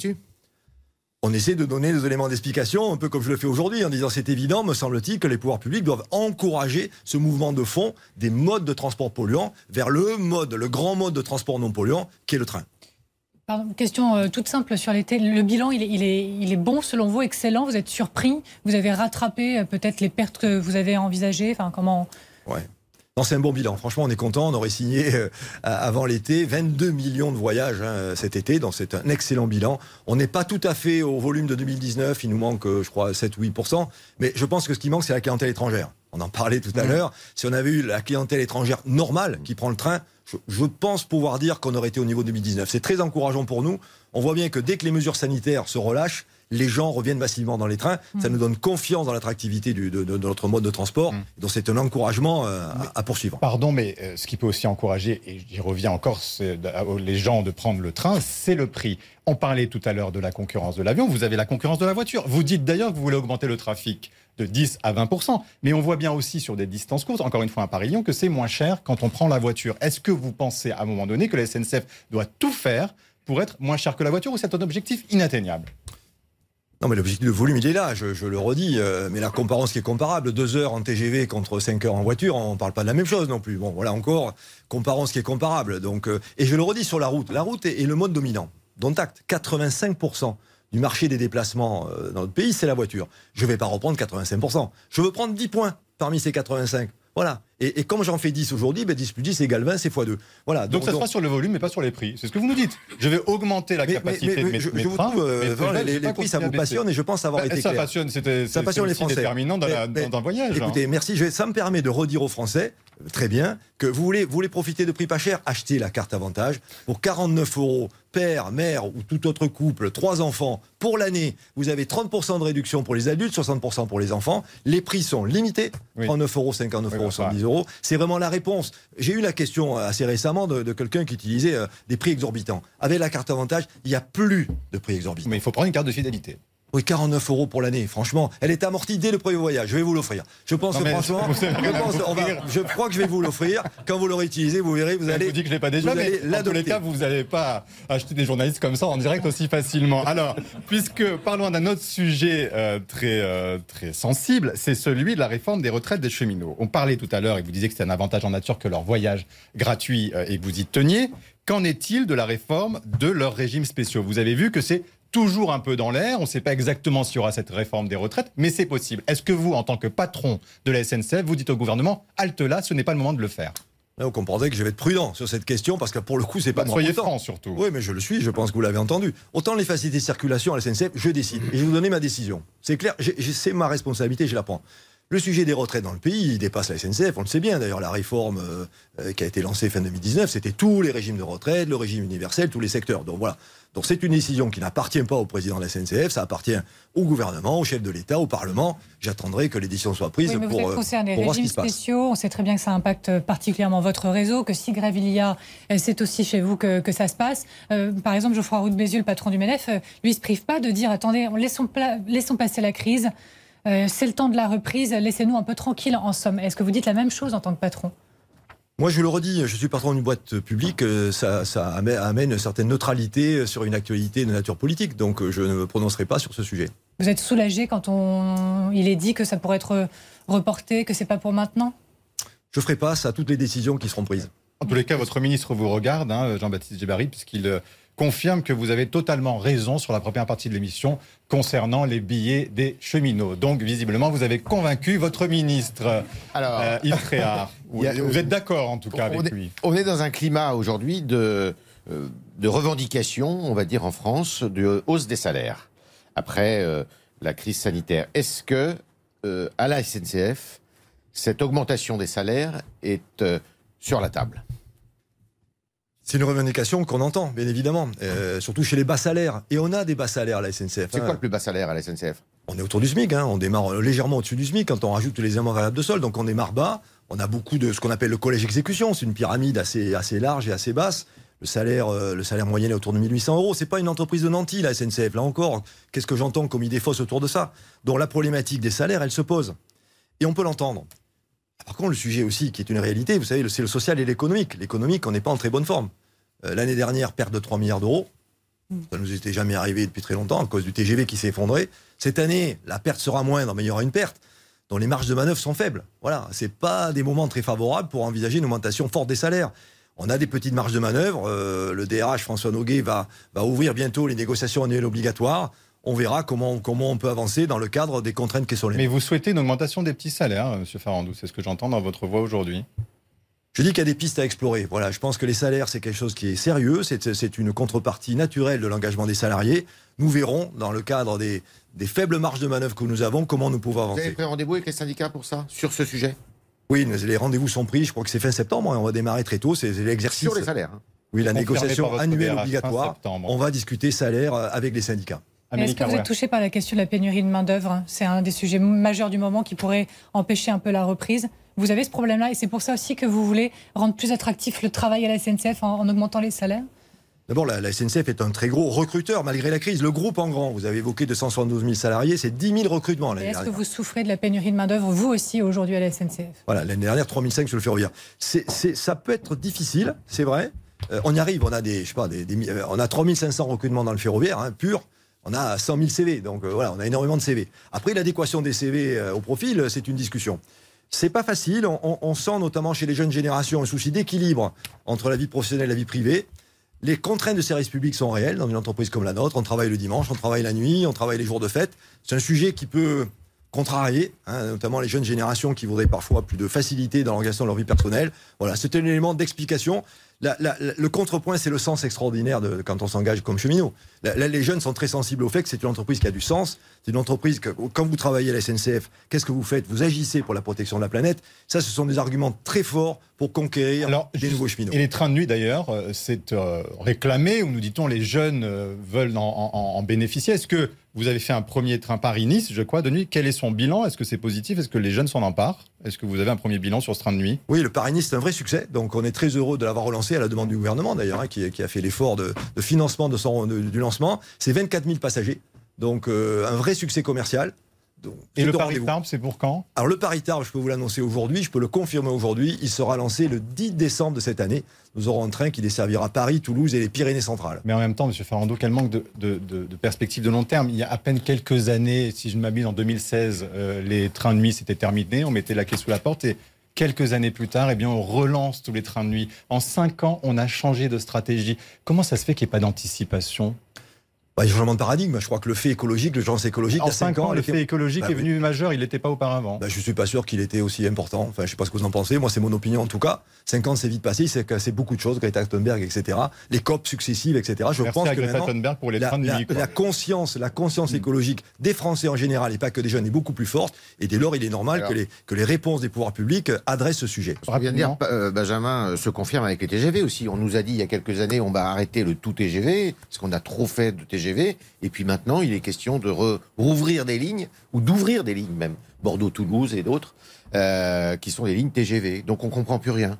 On essaie de donner des éléments d'explication, un peu comme je le fais aujourd'hui, en disant c'est évident, me semble-t-il, que les pouvoirs publics doivent encourager ce mouvement de fond des modes de transport polluants vers le mode, le grand mode de transport non polluant, qui est le train question euh, toute simple sur l'été. Le bilan, il est, bon selon vous, excellent. Vous êtes surpris Vous avez rattrapé euh, peut-être les pertes que vous avez envisagées Enfin, comment Ouais. C'est un bon bilan. Franchement, on est content. On aurait signé euh, avant l'été 22 millions de voyages hein, cet été, donc c'est un excellent bilan. On n'est pas tout à fait au volume de 2019. Il nous manque, je crois, 7 ou 8% Mais je pense que ce qui manque, c'est la clientèle étrangère. On en parlait tout à l'heure. Si on avait eu la clientèle étrangère normale qui prend le train, je, pense pouvoir dire qu'on aurait été au niveau 2019. C'est très encourageant pour nous. On voit bien que dès que les mesures sanitaires se relâchent, les gens reviennent massivement dans les trains. Ça mm. nous donne confiance dans l'attractivité de, notre mode de transport. Mm. Donc c'est un encouragement euh, à, poursuivre. Pardon, mais euh, ce qui peut aussi encourager, et j'y reviens encore, les gens de prendre le train, c'est le prix. On parlait tout à l'heure de la concurrence de l'avion, vous avez la concurrence de la voiture. Vous dites d'ailleurs que vous voulez augmenter le trafic de 10 à 20% mais on voit bien aussi sur des distances courtes, encore une fois à Paris-Lyon, que c'est moins cher quand on prend la voiture. Est-ce que vous pensez à un moment donné que la SNCF doit tout faire pour être moins cher que la voiture ou c'est un objectif inatteignable? Non, mais l'objectif de volume, il est là, je, le redis. Euh, mais la comparaison qui est comparable, deux heures en TGV contre 5 heures en voiture, on ne parle pas de la même chose non plus. Bon, voilà encore, comparons ce qui est comparable. Donc, euh, et je le redis sur la route. La route est, le mode dominant. Dont acte, 85% du marché des déplacements euh, dans notre pays, c'est la voiture. Je ne vais pas reprendre 85%. Je veux prendre 10 points parmi ces 85. Voilà. Et, comme j'en fais 10 aujourd'hui, ben 10 plus 10 égale 20, c'est x2. Voilà. Donc, ça sera sur le volume, mais pas sur les prix. C'est ce que vous nous dites. Je vais augmenter la capacité de mes, je, je vous trouve, euh, les, prix, ça vous passionne et je pense avoir été ça clair. Passionne, ça passionne les Français. déterminant dans, dans, un voyage. Écoutez, merci. ça me permet de redire aux Français, très bien, que vous voulez, vous voulez profiter de prix pas chers, achetez la carte avantage pour 49 euros père, mère ou tout autre couple, trois enfants, pour l'année, vous avez 30% de réduction pour les adultes, 60% pour les enfants. Les prix sont limités, 39 euros, 59 euros, 110 euros. C'est vraiment la réponse. J'ai eu la question assez récemment de, quelqu'un qui utilisait euh, des prix exorbitants. Avec la carte avantage, il n'y a plus de prix exorbitants. Mais il faut prendre une carte de fidélité. Oui, 49 euros pour l'année. Franchement, elle est amortie dès le premier voyage. Je vais vous l'offrir. Je pense que franchement, je, crois que je vais vous l'offrir. Quand vous l'aurez utilisé, vous verrez, vous allez. Je vous dis que je l'ai pas déjà, mais dans tous les cas, vous n'allez pas acheter des journalistes comme ça en direct aussi facilement. Alors, puisque parlons d'un autre sujet euh, très euh, très sensible, c'est celui de la réforme des retraites des cheminots. On parlait tout à l'heure et vous disiez que c'est un avantage en nature que leur voyage gratuit euh, et que vous y teniez. Qu'en est-il de la réforme de leurs régimes spéciaux? Vous avez vu que c'est toujours un peu dans l'air. On ne sait pas exactement s'il y aura cette réforme des retraites, mais c'est possible. Est-ce que vous, en tant que patron de la SNCF, vous dites au gouvernement, halte là, ce n'est pas le moment de le faire? Là, vous comprendrez que je vais être prudent sur cette question parce que pour le coup, c'est pas bah, Soyez franc surtout. Oui, mais je le suis. Je pense que vous l'avez entendu. Autant les facilités de circulation à la SNCF, je décide et je vais vous donner ma décision. C'est clair. C'est ma responsabilité. Je la prends. Le sujet des retraites dans le pays, il dépasse la SNCF, on le sait bien. D'ailleurs, la réforme euh, euh, qui a été lancée fin 2019, c'était tous les régimes de retraite, le régime universel, tous les secteurs. Donc voilà. Donc c'est une décision qui n'appartient pas au président de la SNCF, ça appartient au gouvernement, au chef de l'État, au Parlement. J'attendrai que les décisions soient prises oui, mais pour, vous êtes euh, concerné. pour voir ce régimes qui se passe. spéciaux, on sait très bien que ça impacte particulièrement votre réseau, que si grève il y a, euh, c'est aussi chez vous que, que ça se passe. Euh, par exemple, Geoffroy Roux de Bézieux, le patron du MEDEF, lui, il se prive pas de dire attendez, laissons, laissons passer la crise. Euh, c'est le temps de la reprise, laissez-nous un peu tranquille en somme. Est-ce que vous dites la même chose en tant que patron? Moi, je le redis, je suis patron d'une boîte publique, euh, ça, ça amène une certaine neutralité sur une actualité de nature politique, donc euh, je ne me prononcerai pas sur ce sujet. Vous êtes soulagé quand on, il est dit que ça pourrait être reporté, que c'est pas pour maintenant? Je ferai face à toutes les décisions qui seront prises. En tous les cas, votre ministre vous regarde, hein, Jean-Baptiste Djebari, puisqu'il euh, confirme que vous avez totalement raison sur la première partie de l'émission concernant les billets des cheminots. Donc, visiblement, vous avez convaincu votre ministre, Alors, euh, Yves Tréhard. A- Vous êtes d'accord, en tout cas, avec est, lui. on est dans un climat aujourd'hui de, euh, de revendication, on va dire en France, de hausse des salaires après euh, la crise sanitaire. Est-ce que euh, à la SNCF, cette augmentation des salaires est euh, sur la table? C'est une revendication qu'on entend, bien évidemment, euh, surtout chez les bas salaires. Et on a des bas salaires à la SNCF. C'est hein. quoi le plus bas salaire à la SNCF On est autour du SMIC, hein. on démarre légèrement au-dessus du SMIC quand on rajoute les amendes variables de sol, donc on démarre bas. On a beaucoup de ce qu'on appelle le collège exécution, c'est une pyramide assez, assez large et assez basse. Le salaire, euh, le salaire moyen est autour de 1800 euros. C'est pas une entreprise de nantis, la SNCF. Là encore, qu'est-ce que j'entends comme idée fausse autour de ça? Donc la problématique des salaires, elle se pose. Et on peut l'entendre. Par contre, le sujet aussi, qui est une réalité, vous savez, c'est le social et l'économique. L'économique, on n'est pas en très bonne forme. Euh, L'année dernière, perte de 3 milliards d'euros. Ça nous était jamais arrivé depuis très longtemps à cause du TGV qui s'est effondré. Cette année, la perte sera moindre, mais il y aura une perte dont les marges de manœuvre sont faibles. Voilà, c'est pas des moments très favorables pour envisager une augmentation forte des salaires. On a des petites marges de manœuvre. Euh, le DRH François Noguet va, va ouvrir bientôt les négociations annuelles obligatoires. On verra comment, comment on peut avancer dans le cadre des contraintes qui sont les Mais vous souhaitez une augmentation des petits salaires, euh, Monsieur Farandou, c'est ce que j'entends dans votre voix aujourd'hui. Je dis qu'il y a des pistes à explorer. Voilà, je pense que les salaires, c'est quelque chose qui est sérieux. C'est une contrepartie naturelle de l'engagement des salariés. Nous verrons, dans le cadre des, des faibles marges de manœuvre que nous avons, comment nous pouvons Vous avez avancer. pris rendez-vous avec les syndicats pour ça Sur ce sujet? Oui, les rendez-vous sont pris. Je crois que c'est fin septembre. hein. On va démarrer très tôt. C'est c'est l'exercice. Sur les salaires. hein. Oui, la négociation annuelle obligatoire. On va discuter salaire euh, avec les syndicats. Est-ce que vous êtes touché par la question de la pénurie de main-d'œuvre? C'est un des sujets majeurs du moment qui pourrait empêcher un peu la reprise. Vous avez ce problème-là et c'est pour ça aussi que vous voulez rendre plus attractif le travail à la SNCF en, en augmentant les salaires? D'abord, la, la SNCF est un très gros recruteur malgré la crise. Le groupe en grand, vous avez évoqué 272 000 salariés, c'est 10 000 recrutements est-ce que vous souffrez de la pénurie de main-d'œuvre, vous aussi, aujourd'hui à la SNCF Voilà, l'année dernière, 3005 sur le ferroviaire. Ça peut être difficile, c'est vrai. Euh, on y arrive, on a des, je sais pas, des, euh, on a 3500 recrutements dans le ferroviaire, hein, pur. On a 100 000 CV, donc euh, voilà, on a énormément de CV. Après, l'adéquation des CV euh, au profil, c'est une discussion. C'est pas facile. On, sent notamment chez les jeunes générations un souci d'équilibre entre la vie professionnelle et la vie privée. Les contraintes de service public sont réelles dans une entreprise comme la nôtre. On travaille le dimanche, on travaille la nuit, on travaille les jours de fête. C'est un sujet qui peut contrarier, hein, notamment les jeunes générations qui voudraient parfois plus de facilité dans l'organisation de leur vie personnelle. Voilà, c'est un élément d'explication. Le contrepoint, c'est le sens extraordinaire de quand on s'engage comme cheminot. Les jeunes sont très sensibles au fait que c'est une entreprise qui a du sens. C'est une entreprise que, quand vous travaillez à la SNCF, qu'est-ce que vous faites? Vous agissez pour la protection de la planète. Ça, ce sont des arguments très forts pour conquérir des juste- nouveaux cheminots. Et les trains de nuit, d'ailleurs, euh, c'est euh, réclamé, ou nous dit-on, les jeunes euh, veulent en, en- en bénéficier. Est-ce que vous avez fait un premier train Paris-Nice, je crois, de nuit? Quel est son bilan? Est-ce que c'est positif? Est-ce que les jeunes s'en emparent? Est-ce que vous avez un premier bilan sur ce train de nuit? Oui, le Paris-Nice, c'est un vrai succès. Donc, on est très heureux de l'avoir relancé à la demande du gouvernement, d'ailleurs, hein, qui, qui a fait l'effort de, de financement de son, de- du lancement. C'est 24 000 passagers. Donc, euh, un vrai succès commercial. Donc, Et le rendez-vous. Paris-Tarbes, c'est pour quand? Alors, le Paris-Tarbes, je peux vous l'annoncer aujourd'hui, je peux le confirmer aujourd'hui. Il sera lancé le 10 décembre de cette année. Nous aurons un train qui desservira Paris, Toulouse et les Pyrénées-Centrales. Mais en même temps, M. Farando, quel manque de, de, de, de perspective de long terme? Il y a à peine quelques années, si je ne m'abuse, en 2016, euh, les trains de nuit s'étaient terminés, on mettait la clé sous la porte et quelques années plus tard, eh bien, on relance tous les trains de nuit. En cinq ans, on a changé de stratégie. Comment ça se fait qu'il n'y ait pas d'anticipation? Bah, il y a un changement de paradigme. Je crois que le fait écologique, le genre écologique, En il y a 5 ans, le fait écologique Bah est oui. venu majeur, il n'était pas auparavant. Bah, je suis pas sûr qu'il était aussi important. Enfin, je sais pas ce que vous en pensez. Moi, c'est mon opinion en tout cas. 5 ans, c'est vite passé. C'est que c'est beaucoup de choses. Greta Thunberg, etc. Les COP successives, etc. Je Merci pense à que Greta Thunberg pour les la, conscience, la conscience Mm. écologique des Français en général et pas que des jeunes est beaucoup plus forte. Et dès lors, il est normal Alors. que les, que les réponses des pouvoirs publics euh, adressent ce sujet. Vient de dire, euh, Benjamin, euh, se confirme avec les TGV aussi. On nous a dit il y a quelques années, on va arrêter le tout TGV, parce qu'on a trop fait de TGV. Et puis maintenant, il est question de rouvrir des lignes, ou d'ouvrir des lignes même. Bordeaux-Toulouse et d'autres, euh, qui sont des lignes TGV. Donc on comprend plus rien.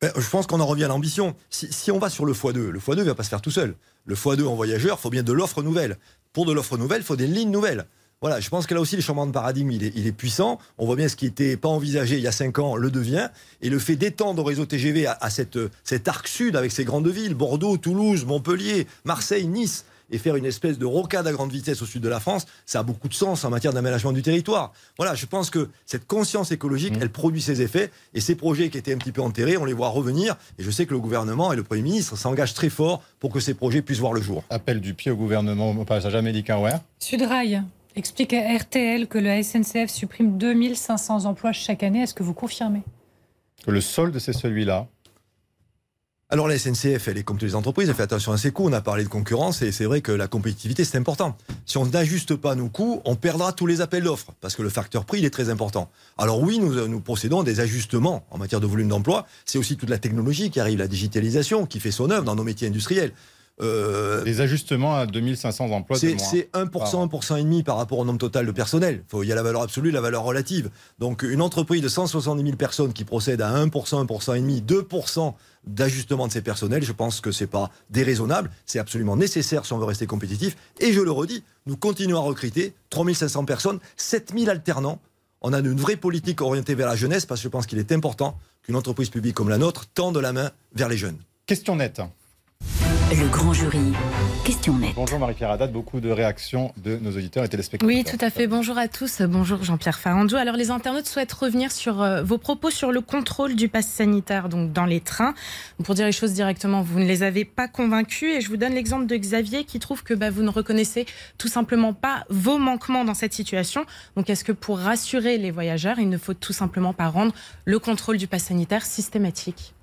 Ben, je pense qu'on en revient à l'ambition. Si, on va sur le x2, le x2 ne va pas se faire tout seul. Le x2 en voyageur, il faut bien de l'offre nouvelle. Pour de l'offre nouvelle, il faut des lignes nouvelles. Voilà, je pense que là aussi, le changement de paradigme, il est, puissant. On voit bien ce qui n'était pas envisagé il y a 5 ans le devient. Et le fait d'étendre au réseau TGV à, cette, cet arc sud avec ses grandes villes, Bordeaux, Toulouse, Montpellier, Marseille, Nice, et faire une espèce de rocade à grande vitesse au sud de la France, ça a beaucoup de sens en matière d'aménagement du territoire. Voilà, je pense que cette conscience écologique, Mmh. elle produit ses effets, et ces projets qui étaient un petit peu enterrés, on les voit revenir, et je sais que le gouvernement et le Premier ministre s'engagent très fort pour que ces projets puissent voir le jour. Appel du pied au gouvernement au passage à Mehdi Kaouer. Sudrail explique à RTL que le SNCF supprime 2500 emplois chaque année. Est-ce que vous confirmez? Que le solde, c'est celui-là. Alors la SNCF, elle est comme toutes les entreprises, elle fait attention à ses coûts. On a parlé de concurrence et c'est vrai que la compétitivité, c'est important. Si on n'ajuste pas nos coûts, on perdra tous les appels d'offres parce que le facteur prix, il est très important. Alors oui, nous, nous procédons à des ajustements en matière de volume d'emploi. C'est aussi toute la technologie qui arrive, la digitalisation qui fait son œuvre dans nos métiers industriels. Euh, Des ajustements à 2500 emplois c'est moins. c'est 1%, Pardon. 1% et demi par rapport au nombre total de personnel. Faut- Il y a la valeur absolue, la valeur relative. Donc une entreprise de 170 000 personnes qui procède à 1%, 1% et demi, 2% d'ajustement de ses personnels, je pense que c'est pas déraisonnable. C'est absolument nécessaire si on veut rester compétitif. Et je le redis, nous continuons à recruter 3500 personnes, 7000 alternants. On a une vraie politique orientée vers la jeunesse parce que je pense qu'il est important qu'une entreprise publique comme la nôtre tende la main vers les jeunes. Question nette. Le grand jury. Question nette. Bonjour Marie-Pierre Haddad, beaucoup de réactions de nos auditeurs et téléspectateurs. Oui, tout à fait. Bonjour à tous. Bonjour Jean-Pierre Farandou. Alors, les internautes souhaitent revenir sur euh, vos propos sur le contrôle du pass sanitaire donc dans les trains. Pour dire les choses directement, vous ne les avez pas convaincus. Et je vous donne l'exemple de Xavier qui trouve que bah, vous ne reconnaissez tout simplement pas vos manquements dans cette situation. Donc, est-ce que pour rassurer les voyageurs, il ne faut tout simplement pas rendre le contrôle du pass sanitaire systématique?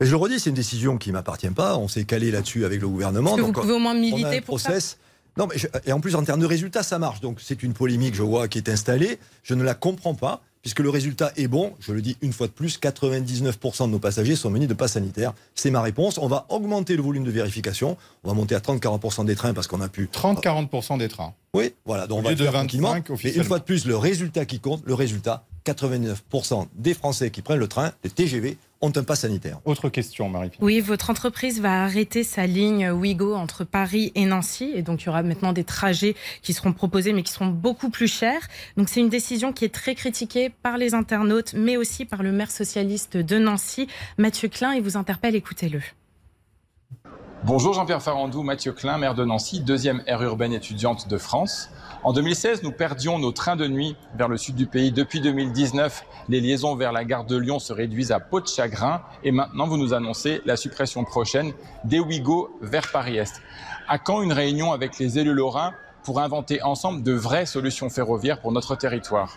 Mais je le redis, c'est une décision qui ne m'appartient pas. On s'est calé là-dessus avec le gouvernement. Que vous Donc, pouvez au moins on a militer un pour ça process. Non, mais je- et en plus, en termes de résultats, ça marche. Donc, c'est une polémique, je vois, qui est installée. Je ne la comprends pas, puisque le résultat est bon. Je le dis une fois de plus 99% de nos passagers sont munis de pass sanitaire. C'est ma réponse. On va augmenter le volume de vérification. On va monter à 30-40% des trains parce qu'on a pu. 30-40% des trains. Oui, voilà. Donc, Au on va lieu le de faire 25 tranquillement. Mais une fois de plus, le résultat qui compte, le résultat, 89% des Français qui prennent le train, les TGV, ont un pass sanitaire. Autre question, Marie-Pierre. Oui, votre entreprise va arrêter sa ligne Ouigo entre Paris et Nancy. Et donc, il y aura maintenant des trajets qui seront proposés, mais qui seront beaucoup plus chers. Donc, c'est une décision qui est très critiquée par les internautes, mais aussi par le maire socialiste de Nancy, Mathieu Klein. Il vous interpelle, écoutez-le. Bonjour Jean-Pierre Farandou, Mathieu Klein, maire de Nancy, deuxième aire urbaine étudiante de France. En 2016, nous perdions nos trains de nuit vers le sud du pays. Depuis 2019, les liaisons vers la gare de Lyon se réduisent à peau de chagrin. Et maintenant, vous nous annoncez la suppression prochaine des Ouigo vers Paris-Est. À quand une réunion avec les élus lorrains pour inventer ensemble de vraies solutions ferroviaires pour notre territoire?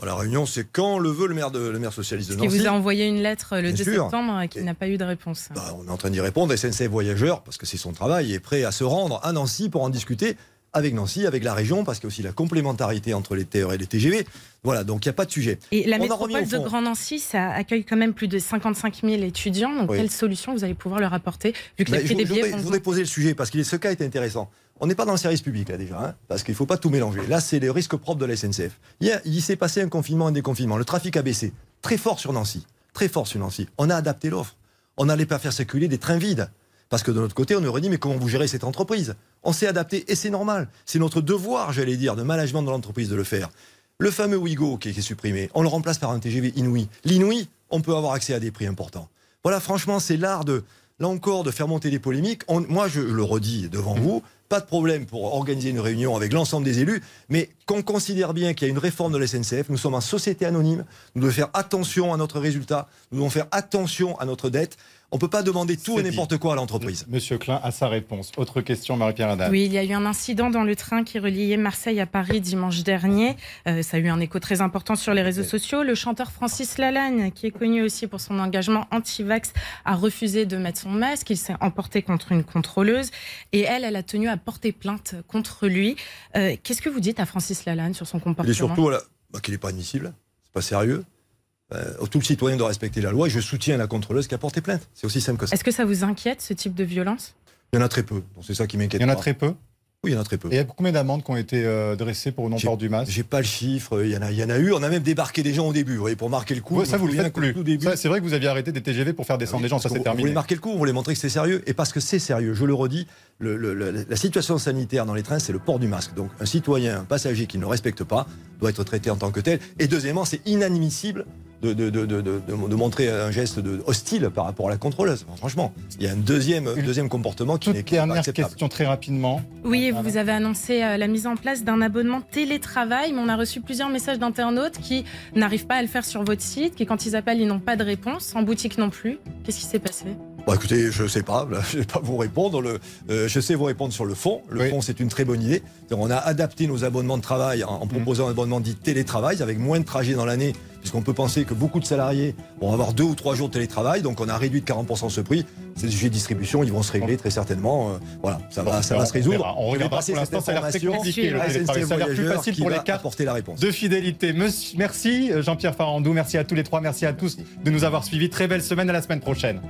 Bon, la réunion, c'est quand le veut le maire, de, le maire socialiste de Qui Nancy. vous a envoyé une lettre le Bien 2 sûr. septembre et qui n'a pas eu de réponse. Bah, on est en train d'y répondre. SNCF Voyageurs, parce que c'est son travail, est prêt à se rendre à Nancy pour en discuter avec Nancy, avec la région, parce qu'il y a aussi la complémentarité entre les TER et les TGV. Voilà, donc il n'y a pas de sujet. Et la On métropole de. Grand Nancy, ça accueille quand même plus de 55 000 étudiants. Donc, Oui. quelle solution vous allez pouvoir leur apporter vu que Mais les je, des je billets voudrais, vont je voudrais poser le sujet, parce que ce cas est intéressant. On n'est pas dans le service public, là, déjà, hein, parce qu'il ne faut pas tout mélanger. Là, c'est le risque propre de la SNCF. Hier, il s'est passé un confinement, un déconfinement. Le trafic a baissé. Très fort sur Nancy. Très fort sur Nancy. On a adapté l'offre. On n'allait pas faire circuler des trains vides. Parce que de notre côté, on aurait dit, mais comment vous gérez cette entreprise? On s'est adapté et c'est normal. C'est notre devoir, j'allais dire, de management de l'entreprise de le faire. Le fameux Ouigo qui est, supprimé, on le remplace par un TGV Inouï. L'Inouï, on peut avoir accès à des prix importants. Voilà, franchement, c'est l'art de, là encore, de faire monter des polémiques. Moi, je le redis devant vous, pas de problème pour organiser une réunion avec l'ensemble des élus, mais qu'on considère bien qu'il y a une réforme de la SNCF. Nous sommes en société anonyme. Nous devons faire attention à notre résultat. Nous devons faire attention à notre dette. On ne peut pas demander tout et n'importe quoi à l'entreprise. Monsieur Klein a sa réponse. Autre question, Marie-Pierre Haddad. Oui, il y a eu un incident dans le train qui reliait Marseille à Paris dimanche dernier. Euh, ça a eu un écho très important sur les réseaux sociaux. Le chanteur Francis Lalanne, qui est connu aussi pour son engagement anti-vax, a refusé de mettre son masque. Il s'est emporté contre une contrôleuse et elle, elle a tenu à porter plainte contre lui. Euh, Qu'est-ce que vous dites à Francis Lalanne sur son comportement? Et surtout voilà, bah, qu'il n'est pas admissible. C'est pas sérieux. Euh, tout le citoyen doit respecter la loi et je soutiens la contrôleuse qui a porté plainte. C'est aussi simple que ça. Est-ce que ça vous inquiète, ce type de violence? Il y en a très peu. Donc c'est ça qui m'inquiète. Il y en a pas. très peu? Oui, il y en a très peu. Et il y a combien d'amendes qui ont été euh, dressées pour non-port du masque? J'ai pas le chiffre. Il y, en a, il y en a eu. On a même débarqué des gens au début, vous voyez, pour marquer le coup. Ouais, ça, vous le faites plus. C'est vrai que vous aviez arrêté des TGV pour faire descendre des gens, ça c'est terminé. voulait marquer le coup, on voulait montrer que c'était sérieux. Et parce que c'est sérieux, je le redis, le- le- le- la situation sanitaire dans les trains, c'est le port du masque. Donc un citoyen, un passager qui ne le respecte pas, doit être traité en tant que tel. Et deuxièmement, c'est inadmissible de, de, de, de, de- de montrer un geste de, hostile par rapport à la contrôleuse. Franchement, il y a un deuxième, deuxième comportement qui n'est pas dernière acceptable. question très rapidement. Oui, Voilà. vous avez annoncé euh, la mise en place d'un abonnement télétravail, mais on a reçu plusieurs messages d'internautes qui n'arrivent pas à le faire sur votre site, qui quand ils appellent, ils n'ont pas de réponse, en boutique non plus. Qu'est-ce qui s'est passé? Bon, écoutez, je ne sais pas, là, je ne vais pas vous répondre. Le, euh, je sais vous répondre sur le fond. Le Oui. fond, c'est une très bonne idée. On a adapté nos abonnements de travail en, en proposant un abonnement dit télétravail, avec moins de trajets dans l'année, puisqu'on peut penser que beaucoup de salariés vont avoir deux ou trois jours de télétravail. Donc, on a réduit de 40% ce prix. Ces sujets de distribution, ils vont se régler très certainement. Euh, voilà, ça va, Bon, ça on va se résoudre. verra. On regardera. Pour l'instant, ça a l'air très compliqué, le télétravail. Ça a l'air plus facile pour les apporter la réponse. de fidélité. Monsieur- Merci euh, Jean-Pierre Farandou, merci à tous les trois, merci à tous de nous avoir suivis. Très belle semaine, à la semaine prochaine.